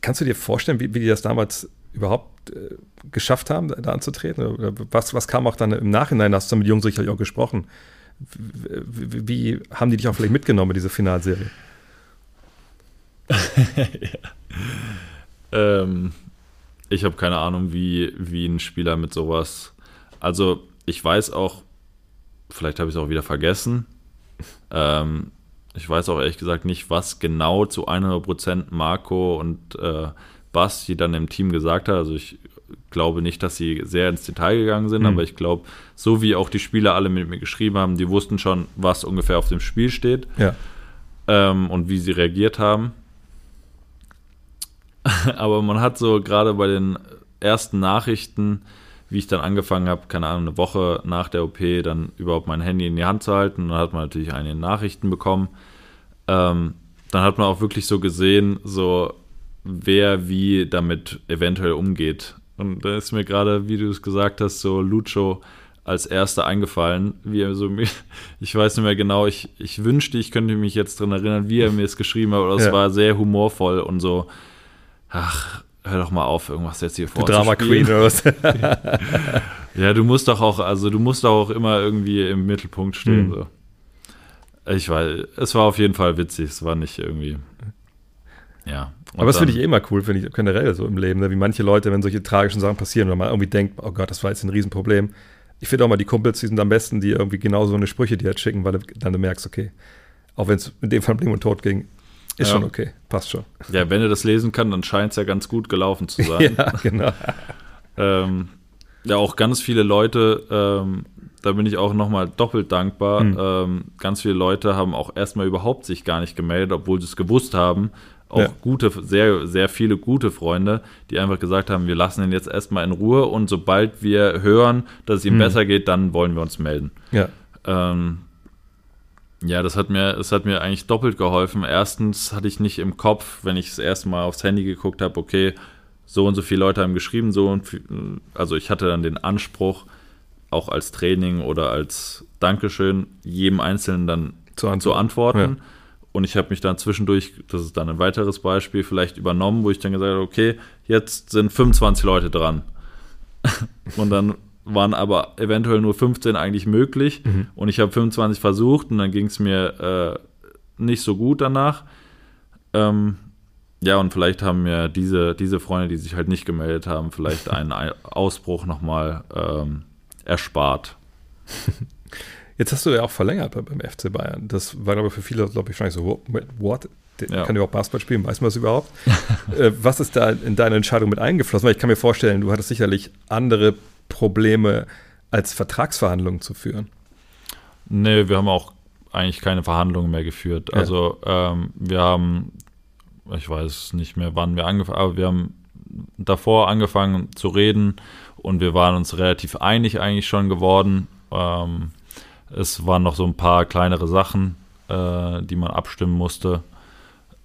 Kannst du dir vorstellen, wie, wie die das damals überhaupt äh, geschafft haben, da anzutreten? Oder was, was kam auch dann im Nachhinein? Hast du mit Jungs sicherlich auch gesprochen. Wie, wie, haben die dich auch vielleicht mitgenommen, diese Finalserie? ja. ähm, ich habe keine Ahnung, wie, wie ein Spieler mit sowas. Also, ich weiß auch, vielleicht habe ich es auch wieder vergessen. Ähm, ich weiß auch ehrlich gesagt nicht, was genau zu 100% Marco und äh, Basti dann im Team gesagt hat. Also ich glaube nicht, dass sie sehr ins Detail gegangen sind, mhm. aber ich glaube, so wie auch die Spieler alle mit mir geschrieben haben, die wussten schon, was ungefähr auf dem Spiel steht ja. ähm, und wie sie reagiert haben. aber man hat so gerade bei den ersten Nachrichten, wie ich dann angefangen habe, keine Ahnung, eine Woche nach der OP, dann überhaupt mein Handy in die Hand zu halten. Dann hat man natürlich einige Nachrichten bekommen. Ähm, dann hat man auch wirklich so gesehen, so wer wie damit eventuell umgeht. Und da ist mir gerade, wie du es gesagt hast, so Lucho als erster eingefallen, wie er so ich weiß nicht mehr genau, ich, ich wünschte, ich könnte mich jetzt daran erinnern, wie er mir es geschrieben hat, aber es ja. war sehr humorvoll und so, ach, hör doch mal auf, irgendwas jetzt hier vor. Drama Queen oder was? ja, du musst doch auch, also du musst doch auch immer irgendwie im Mittelpunkt stehen. Mhm. So. Ich weiß, es war auf jeden Fall witzig, es war nicht irgendwie. Ja. Aber das finde ich eh immer cool, finde ich generell so im Leben, ne? wie manche Leute, wenn solche tragischen Sachen passieren oder man irgendwie denkt, oh Gott, das war jetzt ein Riesenproblem. Ich finde auch mal die Kumpels, die sind am besten, die irgendwie genau so eine Sprüche dir halt schicken, weil du dann du merkst, okay, auch wenn es in dem Fall um Leben und Tod ging, ist ja. schon okay, passt schon. Ja, wenn er das lesen kann, dann scheint es ja ganz gut gelaufen zu sein. ja, genau. ähm, ja, auch ganz viele Leute, ähm, da bin ich auch nochmal doppelt dankbar. Mhm. Ähm, ganz viele Leute haben auch erstmal überhaupt sich gar nicht gemeldet, obwohl sie es gewusst haben. Auch ja. gute, sehr, sehr viele gute Freunde, die einfach gesagt haben, wir lassen ihn jetzt erstmal in Ruhe und sobald wir hören, dass es ihm mhm. besser geht, dann wollen wir uns melden. Ja. Ähm, ja, das hat mir, das hat mir eigentlich doppelt geholfen. Erstens hatte ich nicht im Kopf, wenn ich das erste Mal aufs Handy geguckt habe, okay, so und so viele Leute haben geschrieben, so und viel, also ich hatte dann den Anspruch, auch als Training oder als Dankeschön, jedem Einzelnen dann zu, antworten. Zu antworten. Ja. Und ich habe mich dann zwischendurch, das ist dann ein weiteres Beispiel, vielleicht übernommen, wo ich dann gesagt habe, okay, jetzt sind 25 Leute dran. und dann waren aber eventuell nur 15 eigentlich möglich. Mhm. Und ich habe 25 versucht und dann ging es mir äh, nicht so gut danach. Ähm, ja, und vielleicht haben mir diese, diese Freunde, die sich halt nicht gemeldet haben, vielleicht einen Ausbruch nochmal ähm, erspart. Jetzt hast du ja auch verlängert beim FC Bayern. Das war, glaube ich, für viele, glaube ich, wahrscheinlich so, what? ja. kann überhaupt Basketball spielen, weiß man das überhaupt? äh, was ist da in deine Entscheidung mit eingeflossen? Weil ich kann mir vorstellen, du hattest sicherlich andere Probleme als Vertragsverhandlungen zu führen. Nee, wir haben auch eigentlich keine Verhandlungen mehr geführt. Ja. Also ähm, wir haben, ich weiß nicht mehr, wann wir angefangen haben, aber wir haben davor angefangen zu reden und wir waren uns relativ einig eigentlich schon geworden. Ähm, es waren noch so ein paar kleinere Sachen, äh, die man abstimmen musste.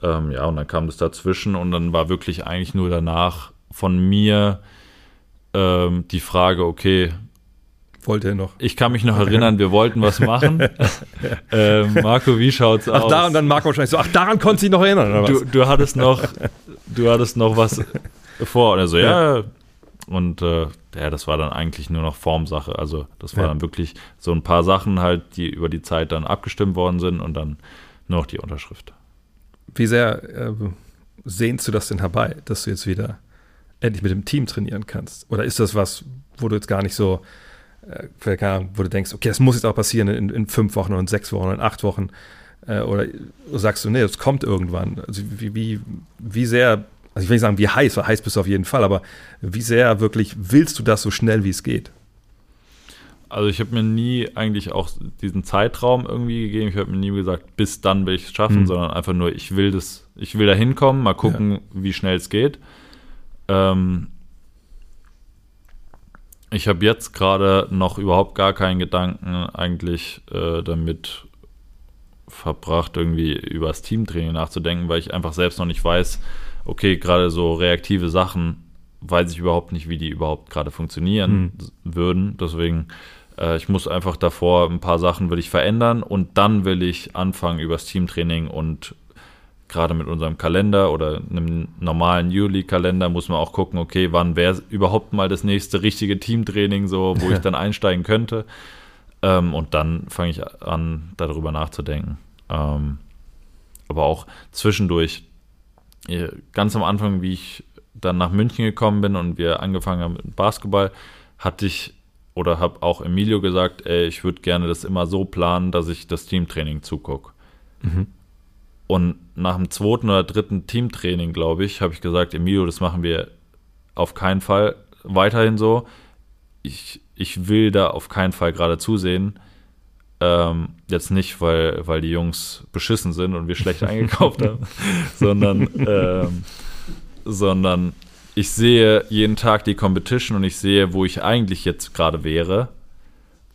Ähm, ja, und dann kam das dazwischen und dann war wirklich eigentlich nur danach von mir ähm, die Frage, okay, wollte er noch. Ich kann mich noch erinnern, wir wollten was machen. ähm, Marco, wie schaut's ach, aus? Daran dann Marco wahrscheinlich so, ach, daran konnte ich noch erinnern, oder was? Du, du hattest noch, du hattest noch was vor. Und er so, ja. ja. Und äh, ja, das war dann eigentlich nur noch Formsache. Also das war ja. dann wirklich so ein paar Sachen halt, die über die Zeit dann abgestimmt worden sind und dann nur noch die Unterschrift. Wie sehr äh, sehnst du das denn herbei, dass du jetzt wieder endlich mit dem Team trainieren kannst? Oder ist das was, wo du jetzt gar nicht so äh, keine Ahnung, wo du denkst, okay, das muss jetzt auch passieren in, in fünf Wochen und sechs Wochen und acht Wochen. Äh, oder sagst du, nee, das kommt irgendwann. Also wie, wie, wie sehr, also ich will nicht sagen, wie heiß, weil heiß bist du auf jeden Fall, aber wie sehr wirklich willst du das so schnell, wie es geht? Also ich habe mir nie eigentlich auch diesen Zeitraum irgendwie gegeben. Ich habe mir nie gesagt, bis dann will ich es schaffen, mhm. sondern einfach nur, ich will das, ich will da hinkommen, mal gucken, ja. wie schnell es geht. Ähm, ich habe jetzt gerade noch überhaupt gar keinen Gedanken eigentlich äh, damit verbracht, irgendwie über das Teamtraining nachzudenken, weil ich einfach selbst noch nicht weiß, okay, gerade so reaktive Sachen weiß ich überhaupt nicht, wie die überhaupt gerade funktionieren mhm. würden. Deswegen äh, ich muss einfach davor ein paar Sachen will ich verändern und dann will ich anfangen übers Teamtraining und gerade mit unserem Kalender oder einem normalen Juli-Kalender muss man auch gucken, okay, wann wäre überhaupt mal das nächste richtige Teamtraining, so wo ich dann einsteigen könnte. Ähm, und dann fange ich an, darüber nachzudenken. Ähm, aber auch zwischendurch, ganz am Anfang, wie ich dann nach München gekommen bin und wir angefangen haben mit Basketball, hatte ich oder habe auch Emilio gesagt, ey, ich würde gerne das immer so planen, dass ich das Teamtraining zugucke. Mhm. Und nach dem zweiten oder dritten Teamtraining, glaube ich, habe ich gesagt, Emilio, das machen wir auf keinen Fall weiterhin so. Ich, ich will da auf keinen Fall gerade zusehen. Ähm, jetzt nicht, weil, weil die Jungs beschissen sind und wir schlecht eingekauft haben, sondern, ähm, sondern ich sehe jeden Tag die Competition und ich sehe, wo ich eigentlich jetzt gerade wäre.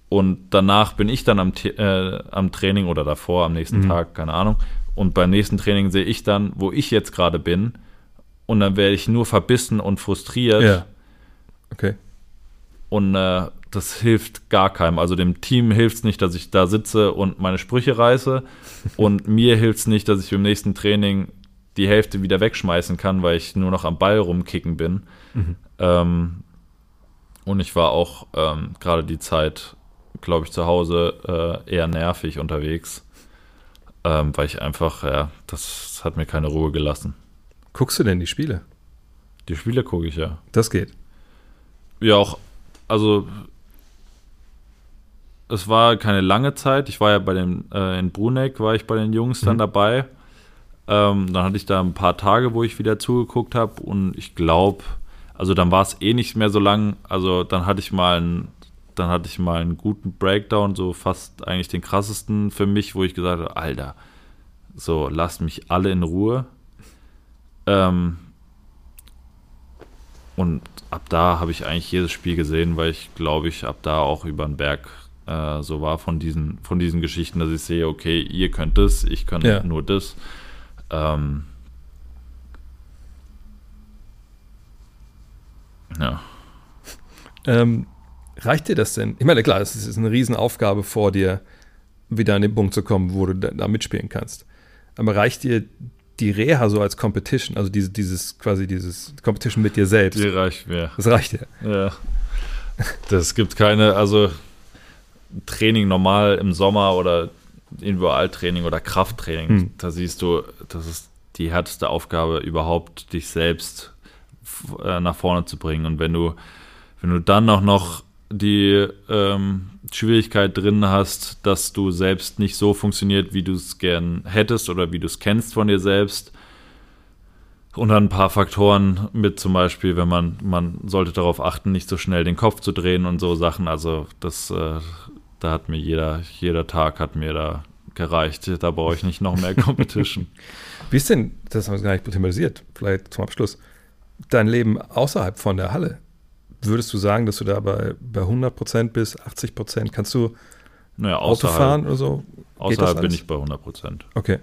Und danach bin ich dann am, äh, am Training oder davor, am nächsten mhm. Tag, keine Ahnung. Und beim nächsten Training sehe ich dann, wo ich jetzt gerade bin. Und dann werde ich nur verbissen und frustriert. Ja. Okay. Und äh, das hilft gar keinem. Also dem Team hilft es nicht, dass ich da sitze und meine Sprüche reiße. und mir hilft es nicht, dass ich im nächsten Training die Hälfte wieder wegschmeißen kann, weil ich nur noch am Ball rumkicken bin. Mhm. Ähm, und ich war auch ähm, gerade die Zeit, glaube ich, zu Hause äh, eher nervig unterwegs, ähm, weil ich einfach, ja, das hat mir keine Ruhe gelassen. Guckst du denn die Spiele? Die Spiele gucke ich ja. Das geht. Ja, auch, also es war keine lange Zeit. Ich war ja bei den, äh, in Bruneck, war ich bei den Jungs dann mhm. dabei. Ähm, dann hatte ich da ein paar Tage, wo ich wieder zugeguckt habe und ich glaube, also dann war es eh nicht mehr so lang. Also dann hatte ich mal einen, dann hatte ich mal einen guten Breakdown, so fast eigentlich den krassesten für mich, wo ich gesagt habe, Alter, so lasst mich alle in Ruhe. Ähm, und ab da habe ich eigentlich jedes Spiel gesehen, weil ich glaube ich ab da auch über den Berg äh, so war von diesen, von diesen Geschichten, dass ich sehe, okay, ihr könnt das, ich kann ja. nur das. Ähm, ja. Ähm, reicht dir das denn? Ich meine, klar, es ist eine Riesenaufgabe vor dir, wieder an den Punkt zu kommen, wo du da, mitspielen kannst. Aber reicht dir die Reha so als Competition, also diese, dieses quasi dieses Competition mit dir selbst? Die reicht mir. Das reicht dir. Ja. Das gibt keine, also Training normal im Sommer oder Individualtraining oder Krafttraining, hm. da siehst du, das ist die härteste Aufgabe überhaupt, dich selbst äh, nach vorne zu bringen. Und wenn du, wenn du dann auch noch die ähm, Schwierigkeit drin hast, dass du selbst nicht so funktioniert, wie du es gern hättest oder wie du es kennst von dir selbst. Und dann ein paar Faktoren mit zum Beispiel, wenn man, man sollte darauf achten, nicht so schnell den Kopf zu drehen und so Sachen. Also das, äh, da hat mir jeder, jeder Tag hat mir da gereicht. Da brauche ich nicht noch mehr Competition. Wie ist denn, das haben wir gar nicht thematisiert, vielleicht zum Abschluss, dein Leben außerhalb von der Halle? Würdest du sagen, dass du da bei, bei 100 bis 80% Kannst du naja, Auto fahren oder so? Geht außerhalb bin ich bei 100% Okay.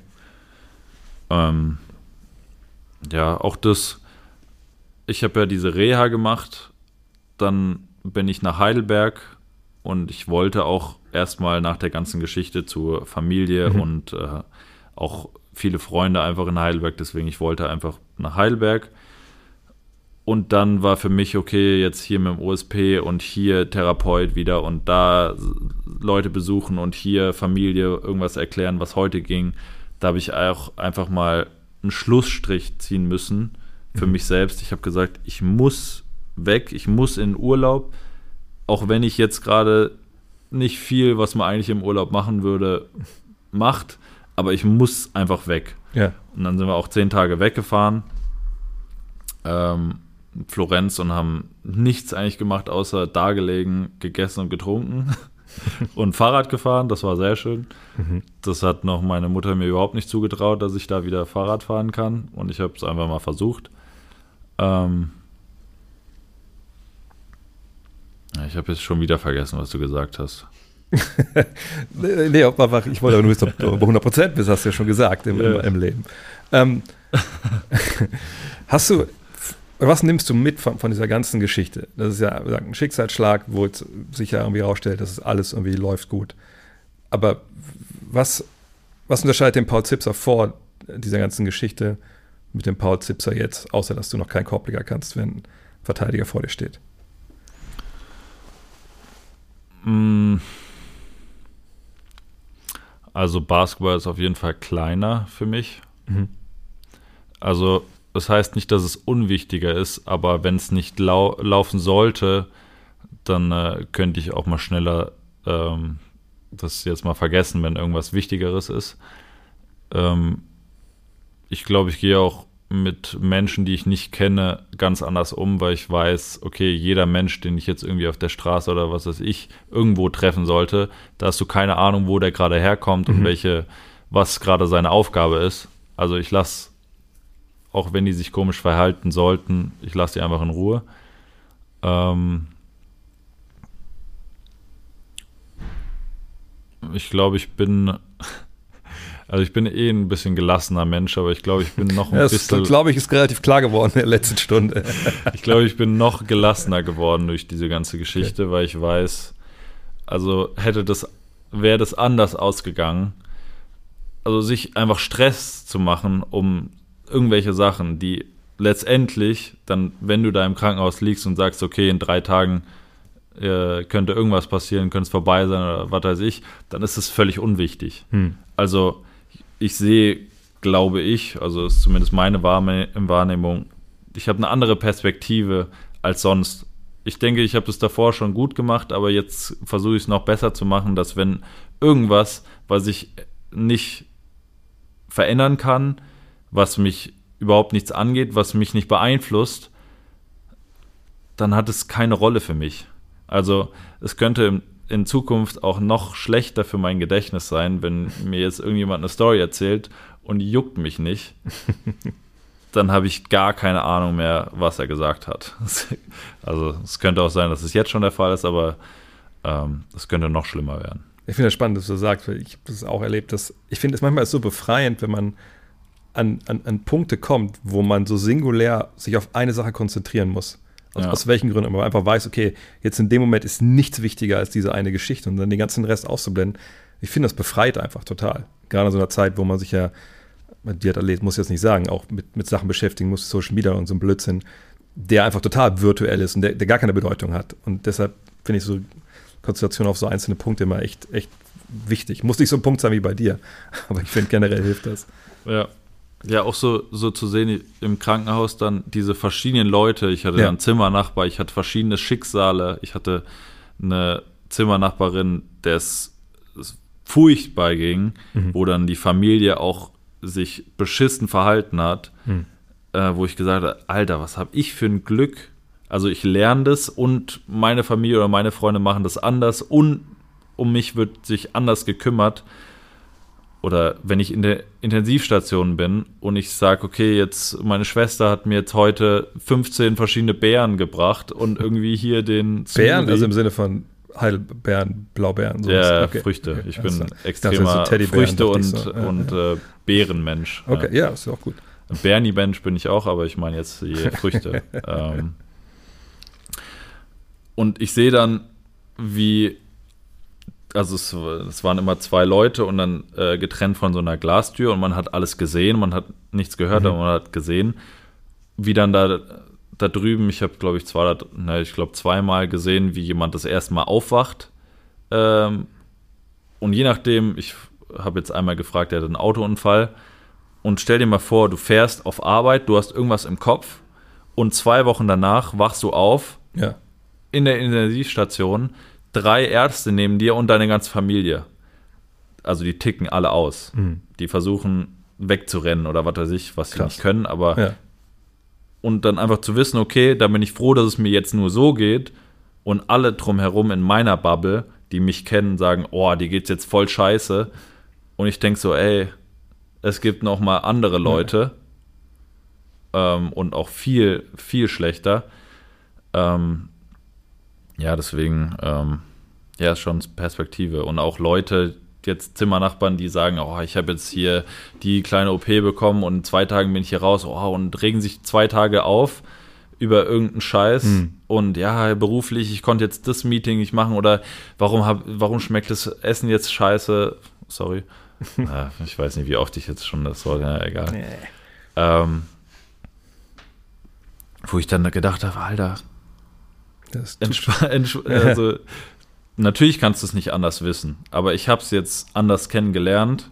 Ähm, ja, auch das, ich habe ja diese Reha gemacht, dann bin ich nach Heidelberg und ich wollte auch erstmal nach der ganzen Geschichte zur Familie mhm. und äh, auch viele Freunde einfach in Heidelberg, deswegen ich wollte einfach nach Heidelberg. Und dann war für mich okay, jetzt hier mit dem OSP und hier Therapeut wieder und da Leute besuchen und hier Familie irgendwas erklären, was heute ging. Da habe ich auch einfach mal einen Schlussstrich ziehen müssen für mhm. mich selbst. Ich habe gesagt, ich muss weg, ich muss in Urlaub auch wenn ich jetzt gerade nicht viel, was man eigentlich im Urlaub machen würde, macht, aber ich muss einfach weg. Ja. Und dann sind wir auch zehn Tage weggefahren. Ähm, in Florenz und haben nichts eigentlich gemacht, außer da gelegen, gegessen und getrunken und Fahrrad gefahren. Das war sehr schön. Mhm. Das hat noch meine Mutter mir überhaupt nicht zugetraut, dass ich da wieder Fahrrad fahren kann. Und ich habe es einfach mal versucht. Ähm ja, ich habe jetzt schon wieder vergessen, was du gesagt hast. Nee, ob einfach, ich wollte aber nur wissen, ob du über 100 Prozent bist, hast du ja schon gesagt im, Ja. im, im Leben. Ähm, hast du, was nimmst du mit von, von dieser ganzen Geschichte? Das ist ja ein Schicksalsschlag, wo es sich ja irgendwie herausstellt, dass es alles irgendwie läuft gut. Aber was, was unterscheidet den Paul Zipser vor dieser ganzen Geschichte mit dem Paul Zipser jetzt, außer dass du noch keinen Korbleger kannst, wenn ein Verteidiger vor dir steht? Mm. Also Basketball ist auf jeden Fall kleiner für mich. Mhm. Also das heißt nicht, dass es unwichtiger ist, aber wenn es nicht lau laufen sollte, dann äh, könnte ich auch mal schneller ähm, das jetzt mal vergessen, wenn irgendwas Wichtigeres ist. Ähm, ich glaube, ich gehe auch mit Menschen, die ich nicht kenne, ganz anders um, weil ich weiß, okay, jeder Mensch, den ich jetzt irgendwie auf der Straße oder was weiß ich irgendwo treffen sollte, da hast du keine Ahnung, wo der gerade herkommt und Mhm. welche, was gerade seine Aufgabe ist. Also ich lasse, auch wenn die sich komisch verhalten sollten, ich lasse die einfach in Ruhe. Ähm ich glaube, ich bin, also ich bin eh ein bisschen gelassener Mensch, aber ich glaube, ich bin noch ein Das, bisschen, glaube ich, ist relativ klar geworden in der letzten Stunde. ich glaube, ich bin noch gelassener geworden durch diese ganze Geschichte, weil ich weiß, also hätte das, wäre das anders ausgegangen. Also sich einfach Stress zu machen um irgendwelche Sachen, die letztendlich dann, wenn du da im Krankenhaus liegst und sagst, okay, in drei Tagen äh, könnte irgendwas passieren, könnte es vorbei sein oder was weiß ich, dann ist es völlig unwichtig. Hm. Also ich sehe, glaube ich, also ist zumindest meine Wahrne- Wahrnehmung, ich habe eine andere Perspektive als sonst. Ich denke, ich habe das davor schon gut gemacht, aber jetzt versuche ich es noch besser zu machen, dass wenn irgendwas, was ich nicht verändern kann, was mich überhaupt nichts angeht, was mich nicht beeinflusst, dann hat es keine Rolle für mich. Also es könnte in- Zukunft auch noch schlechter für mein Gedächtnis sein, wenn mir jetzt irgendjemand eine Story erzählt und juckt mich nicht. Dann habe ich gar keine Ahnung mehr, was er gesagt hat. Also es könnte auch sein, dass es jetzt schon der Fall ist, aber ähm, es könnte noch schlimmer werden. Ich finde es spannend, dass du das sagst, weil ich habe das auch erlebt, dass ich finde es manchmal ist so befreiend, wenn man an, an, an Punkte kommt, wo man so singulär sich auf eine Sache konzentrieren muss. Aus, Ja. aus welchen Gründen, aber man einfach weiß, okay, jetzt in dem Moment ist nichts wichtiger als diese eine Geschichte und dann den ganzen Rest auszublenden. Ich finde das befreit einfach total. Gerade in so einer Zeit, wo man sich ja, die hat erlebt, muss ich jetzt nicht sagen, auch mit, mit Sachen beschäftigen muss, Social Media und so ein Blödsinn, der einfach total virtuell ist und der, der gar keine Bedeutung hat. Und deshalb finde ich so Konzentration auf so einzelne Punkte immer echt, echt wichtig. Muss nicht so ein Punkt sein wie bei dir, aber ich finde generell hilft das. Ja. Ja, auch so, so zu sehen im Krankenhaus dann diese verschiedenen Leute. Ich hatte Ja. dann einen Zimmernachbar, ich hatte verschiedene Schicksale. Ich hatte eine Zimmernachbarin, der es es furchtbar ging, Mhm. wo dann die Familie auch sich beschissen verhalten hat, Mhm. äh, wo ich gesagt habe, Alter, was habe ich für ein Glück? Also ich lerne das und meine Familie oder meine Freunde machen das anders und um mich wird sich anders gekümmert oder wenn ich in der Intensivstation bin und ich sage, okay, jetzt meine Schwester hat mir jetzt heute 15 verschiedene Beeren gebracht und irgendwie hier den Bären, also im Sinne von Heidelbeeren, Blaubeeren. sowas. ja, Okay. Früchte. Ich bin klar. extremer so Früchte und, so. Ja, und ja. Äh, Beerenmensch. Okay, ja, ist ja auch gut. Bernie-Mensch bin ich auch, aber ich meine jetzt die Früchte. ähm, und ich sehe dann, wie, also es, es waren immer zwei Leute und dann äh, getrennt von so einer Glastür und man hat alles gesehen, man hat nichts gehört, Mhm. aber man hat gesehen, wie dann da, da drüben, ich habe glaube ich zwei, ne, ich glaube zweimal gesehen, wie jemand das erste Mal aufwacht. Ähm, und je nachdem, ich habe jetzt einmal gefragt, der hat einen Autounfall. Und stell dir mal vor, du fährst auf Arbeit, du hast irgendwas im Kopf und zwei Wochen danach wachst du auf Ja. in der Intensivstation drei Ärzte neben dir und deine ganze Familie. Also die ticken alle aus. Mhm. Die versuchen wegzurennen oder was weiß ich, was sie Krass. nicht können, aber Ja. und dann einfach zu wissen, okay, da bin ich froh, dass es mir jetzt nur so geht und alle drumherum in meiner Bubble, die mich kennen, sagen, oh, dir geht's jetzt voll scheiße und ich denke so, ey, es gibt noch mal andere Leute ähm, und auch viel, viel schlechter. Ähm, ja, deswegen, ähm, ja, ist schon Perspektive und auch Leute, jetzt Zimmernachbarn, die sagen, oh, ich habe jetzt hier die kleine OP bekommen und in zwei Tagen bin ich hier raus, oh, und regen sich zwei Tage auf über irgendeinen Scheiß Hm. und ja, beruflich, ich konnte jetzt das Meeting nicht machen oder warum, hab, warum schmeckt das Essen jetzt scheiße? Sorry. ja, ich weiß nicht, wie oft ich jetzt schon das Wort, ja, egal. Ähm, wo ich dann gedacht habe, Alter, also, natürlich kannst du es nicht anders wissen, aber ich habe es jetzt anders kennengelernt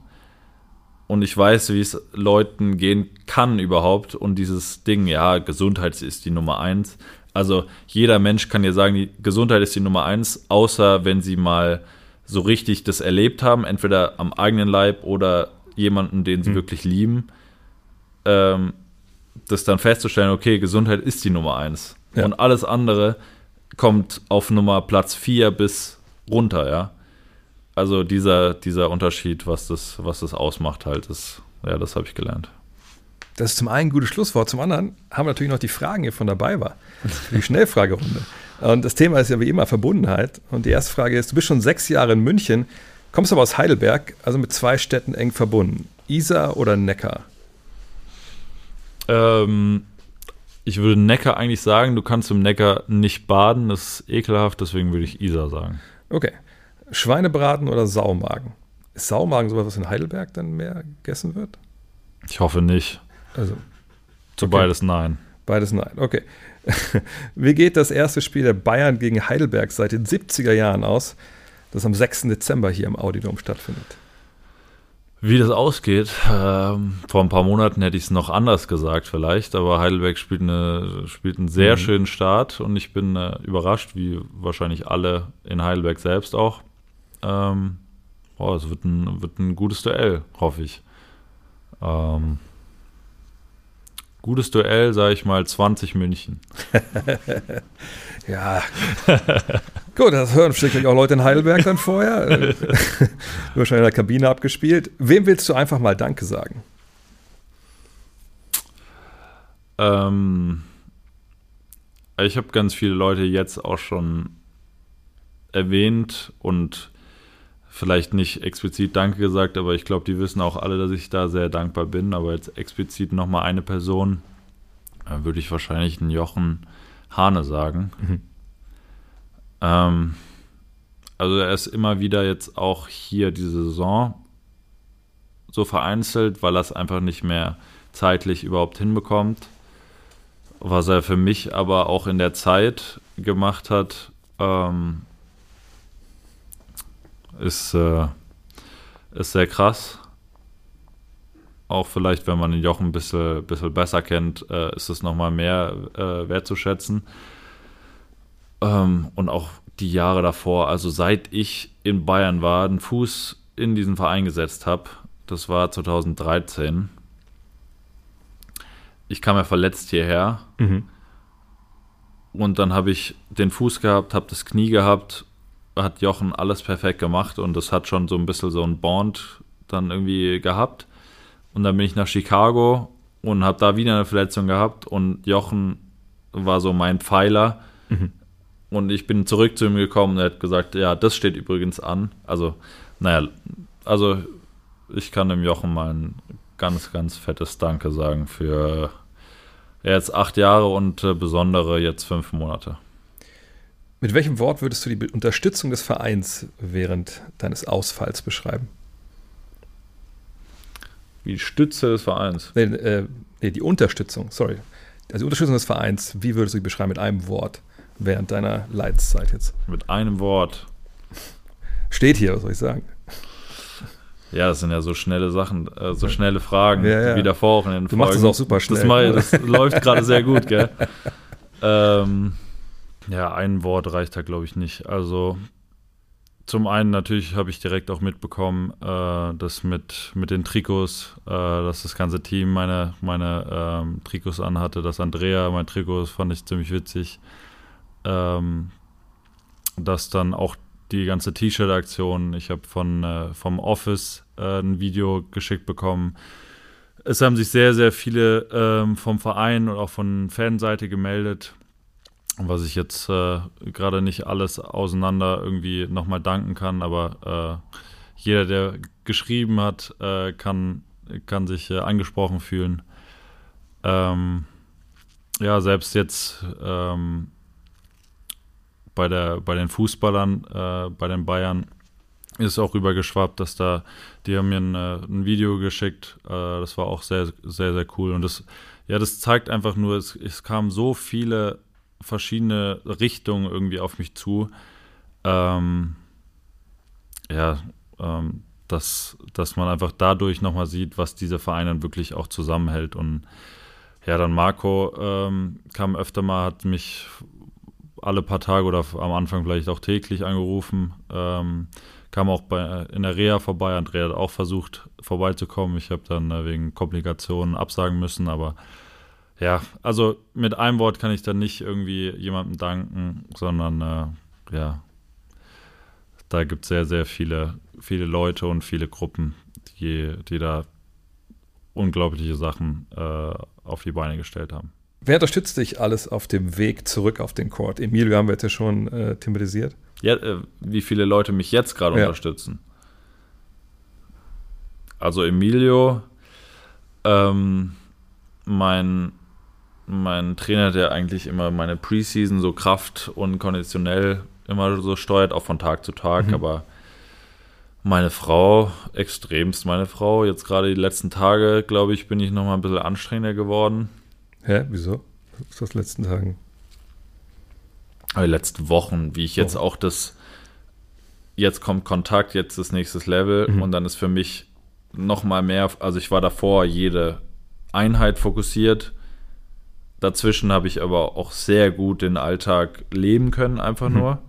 und ich weiß, wie es Leuten gehen kann überhaupt und dieses Ding, ja, Gesundheit ist die Nummer eins. Also jeder Mensch kann dir sagen, die Gesundheit ist die Nummer eins, außer wenn sie mal so richtig das erlebt haben, entweder am eigenen Leib oder jemanden, den sie wirklich lieben, ähm, das dann festzustellen, okay, Gesundheit ist die Nummer eins. Ja. Und alles andere kommt auf Nummer Platz 4 bis runter, ja. Also dieser, dieser Unterschied, was das, was das ausmacht, halt, ist, ja, das habe ich gelernt. Das ist zum einen ein gutes Schlusswort, zum anderen haben wir natürlich noch die Fragen hier von dabei war. Die Schnellfragerunde. Und das Thema ist ja wie immer Verbundenheit. Und die erste Frage ist: Du bist schon sechs Jahre in München, kommst aber aus Heidelberg, also mit zwei Städten eng verbunden. Isar oder Neckar? Ähm, ich würde Neckar eigentlich sagen, du kannst im Neckar nicht baden, das ist ekelhaft, deswegen würde ich Isar sagen. Okay. Schweinebraten oder Saumagen? Ist Saumagen sowas, was in Heidelberg dann mehr gegessen wird? Ich hoffe nicht. Also Zu Okay. beides nein. beides nein. Okay. Wie geht das erste Spiel der Bayern gegen Heidelberg seit den 70er Jahren aus, das am 6. Dezember hier im Audidom stattfindet? Wie das ausgeht, ähm, vor ein paar Monaten hätte ich es noch anders gesagt vielleicht, aber Heidelberg spielt, eine, spielt einen sehr Mhm. schönen Start und ich bin äh, überrascht, wie wahrscheinlich alle in Heidelberg selbst auch. Ähm, boah, es wird ein, wird ein gutes Duell, hoffe ich. Ähm, gutes Duell, sage ich mal, 20 München. Ja. Gut, das hören sicherlich auch Leute in Heidelberg dann vorher. Wahrscheinlich in der Kabine abgespielt. Wem willst du einfach mal Danke sagen? Ähm, ich habe ganz viele Leute jetzt auch schon erwähnt und vielleicht nicht explizit Danke gesagt, aber ich glaube, die wissen auch alle, dass ich da sehr dankbar bin. Aber jetzt explizit nochmal eine Person, würde ich wahrscheinlich einen Jochen Hane sagen. Mhm. Ähm, also er ist immer wieder jetzt auch hier diese Saison so vereinzelt, weil er es einfach nicht mehr zeitlich überhaupt hinbekommt. Was er für mich aber auch in der Zeit gemacht hat, ähm, ist, äh, ist sehr krass. Auch vielleicht, wenn man den Jochen ein bisschen, bisschen besser kennt, äh, ist es nochmal mehr äh, wertzuschätzen. Ähm, und auch die Jahre davor, also seit ich in Bayern war, den Fuß in diesen Verein gesetzt habe, das war 2013. Ich kam ja verletzt hierher und dann habe ich den Fuß gehabt, habe das Knie gehabt, hat Jochen alles perfekt gemacht und das hat schon so ein bisschen so ein Bond dann irgendwie gehabt. Und dann bin ich nach Chicago und habe da wieder eine Verletzung gehabt und Jochen war so mein Pfeiler. Und ich bin zurück zu ihm gekommen und er hat gesagt, ja, das steht übrigens an. Also, naja, also ich kann dem Jochen mal ein ganz, ganz fettes Danke sagen für jetzt acht Jahre und äh, besondere jetzt fünf Monate. Mit welchem Wort würdest du die Unterstützung des Vereins während deines Ausfalls beschreiben? Die Stütze des Vereins. Nee, äh, nee, die Unterstützung, sorry. Also die Unterstützung des Vereins, wie würdest du die beschreiben mit einem Wort während deiner Leidenszeit jetzt? Mit einem Wort. Steht hier, was soll ich sagen? Ja, das sind ja so schnelle Sachen, äh, so schnelle Fragen, Ja, ja. wie davor auch in den Du machst Folgen. das auch super schnell. Das, ich- das läuft gerade sehr gut, gell? Ähm, Ja, ein Wort reicht da, glaube ich, nicht. Also zum einen natürlich habe ich direkt auch mitbekommen, äh, dass mit, mit den Trikots, äh, dass das ganze Team meine, meine ähm, Trikots anhatte, dass Andrea mein Trikot, fand ich ziemlich witzig. Ähm, dass dann auch die ganze T-Shirt-Aktion, ich habe von äh, vom Office äh, ein Video geschickt bekommen. Es haben sich sehr, sehr viele ähm, vom Verein und auch von Fanseite gemeldet was ich jetzt äh, gerade nicht alles auseinander irgendwie nochmal danken kann, aber äh, jeder, der geschrieben hat, äh, kann, kann sich äh, angesprochen fühlen. Ähm, ja, selbst jetzt ähm, bei, der, bei den Fußballern, äh, bei den Bayern, ist auch rübergeschwappt, dass da, die haben mir ein, äh, ein Video geschickt, das war auch sehr, sehr, sehr cool. Und das, ja, das zeigt einfach nur, es, es kamen so viele verschiedene Richtungen irgendwie auf mich zu. Ähm, ja, ähm, dass, dass man einfach dadurch nochmal sieht, was diese Vereine wirklich auch zusammenhält. Und ja, dann Marco ähm, kam öfter mal, hat mich alle paar Tage oder am Anfang vielleicht auch täglich angerufen. Ähm, kam auch bei, in der Reha vorbei. Andrea hat auch versucht, vorbeizukommen. Ich habe dann äh, wegen Komplikationen absagen müssen, aber ja, also mit einem Wort kann ich dann nicht irgendwie jemandem danken, sondern äh, ja, da gibt es sehr, sehr viele, viele Leute und viele Gruppen, die, die da unglaubliche Sachen äh, auf die Beine gestellt haben. Wer unterstützt dich alles auf dem Weg zurück auf den Court? Emilio haben wir jetzt ja schon äh, thematisiert. Ja, äh, wie viele Leute mich jetzt gerade ja. unterstützen. Also Emilio, ähm, mein mein Trainer, der eigentlich immer meine Preseason so Kraft und konditionell immer so steuert, auch von Tag zu Tag, mhm. aber meine Frau, extremst meine Frau, jetzt gerade die letzten Tage, glaube ich, bin ich noch mal ein bisschen anstrengender geworden. Hä, wieso? Was ist das letzten Tagen? Die letzten Wochen, wie ich jetzt oh. auch das, jetzt kommt Kontakt, jetzt das nächste Level mhm. und dann ist für mich noch mal mehr, also ich war davor jede Einheit fokussiert, Dazwischen habe ich aber auch sehr gut den Alltag leben können, einfach mhm. nur.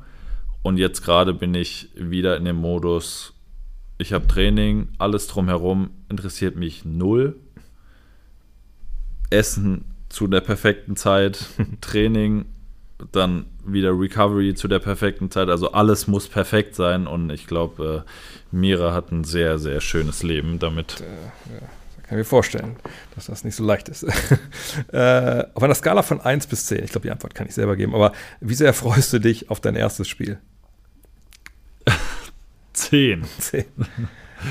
Und jetzt gerade bin ich wieder in dem Modus, ich habe Training, alles drumherum interessiert mich null. Essen zu der perfekten Zeit, Training, dann wieder Recovery zu der perfekten Zeit. Also alles muss perfekt sein und ich glaube, äh, Mira hat ein sehr, sehr schönes Leben damit. Äh, ja. Kann mir vorstellen, dass das nicht so leicht ist. äh, auf einer Skala von 1 bis 10, ich glaube, die Antwort kann ich selber geben, aber wie sehr freust du dich auf dein erstes Spiel? 10. 10.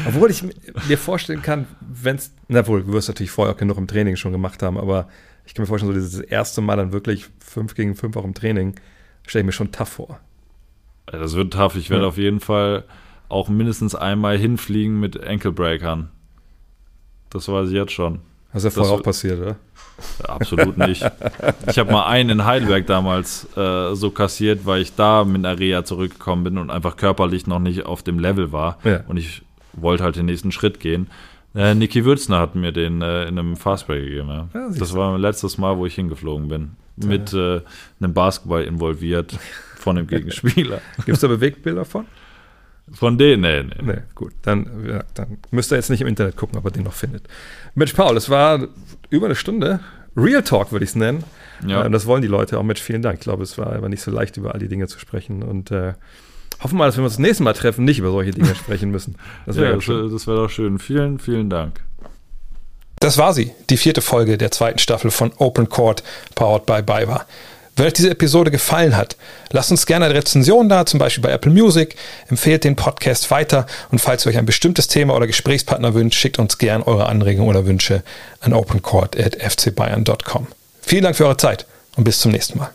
Obwohl ich mir vorstellen kann, wenn es, na wohl, du wirst natürlich vorher auch genug im Training schon gemacht haben, aber ich kann mir vorstellen, so dieses erste Mal dann wirklich 5 gegen 5 auch im Training, stelle ich mir schon tough vor. Das wird tough. Ich werde ja. auf jeden Fall auch mindestens einmal hinfliegen mit Ankle-Breakern. Das weiß ich jetzt schon. Das ist ja vorher auch passiert, oder? Absolut nicht. ich habe mal einen in Heidelberg damals äh, so kassiert, weil ich da mit einer Reha zurückgekommen bin und einfach körperlich noch nicht auf dem Level war. Ja. Und ich wollte halt den nächsten Schritt gehen. Äh, Niki Würzner hat mir den äh, in einem Fastbreak gegeben. Ja. Ja, das war mein letztes Mal, wo ich hingeflogen bin. Mit äh, einem Basketball involviert von dem Gegenspieler. Gibt es da Bewegtbilder von? Von denen, nee, nee. nee gut, dann, ja, dann müsst ihr jetzt nicht im Internet gucken, ob ihr den noch findet. Mensch, Paul, es war über eine Stunde. Real Talk würde ich es nennen. Ja. Und das wollen die Leute auch. Mensch, vielen Dank. Ich glaube, es war aber nicht so leicht, über all die Dinge zu sprechen. Und äh, hoffen mal, dass wir uns das nächste Mal treffen, nicht über solche Dinge sprechen müssen. Das wäre ja, das wär doch schön. Vielen, vielen Dank. Das war sie, die vierte Folge der zweiten Staffel von Open Court, powered by BayWa. Wenn euch diese Episode gefallen hat, lasst uns gerne eine Rezension da, zum Beispiel bei Apple Music, empfehlt den Podcast weiter und falls ihr euch ein bestimmtes Thema oder Gesprächspartner wünscht, schickt uns gerne eure Anregungen oder Wünsche an opencourt.fcbayern.com. Vielen Dank für eure Zeit und bis zum nächsten Mal.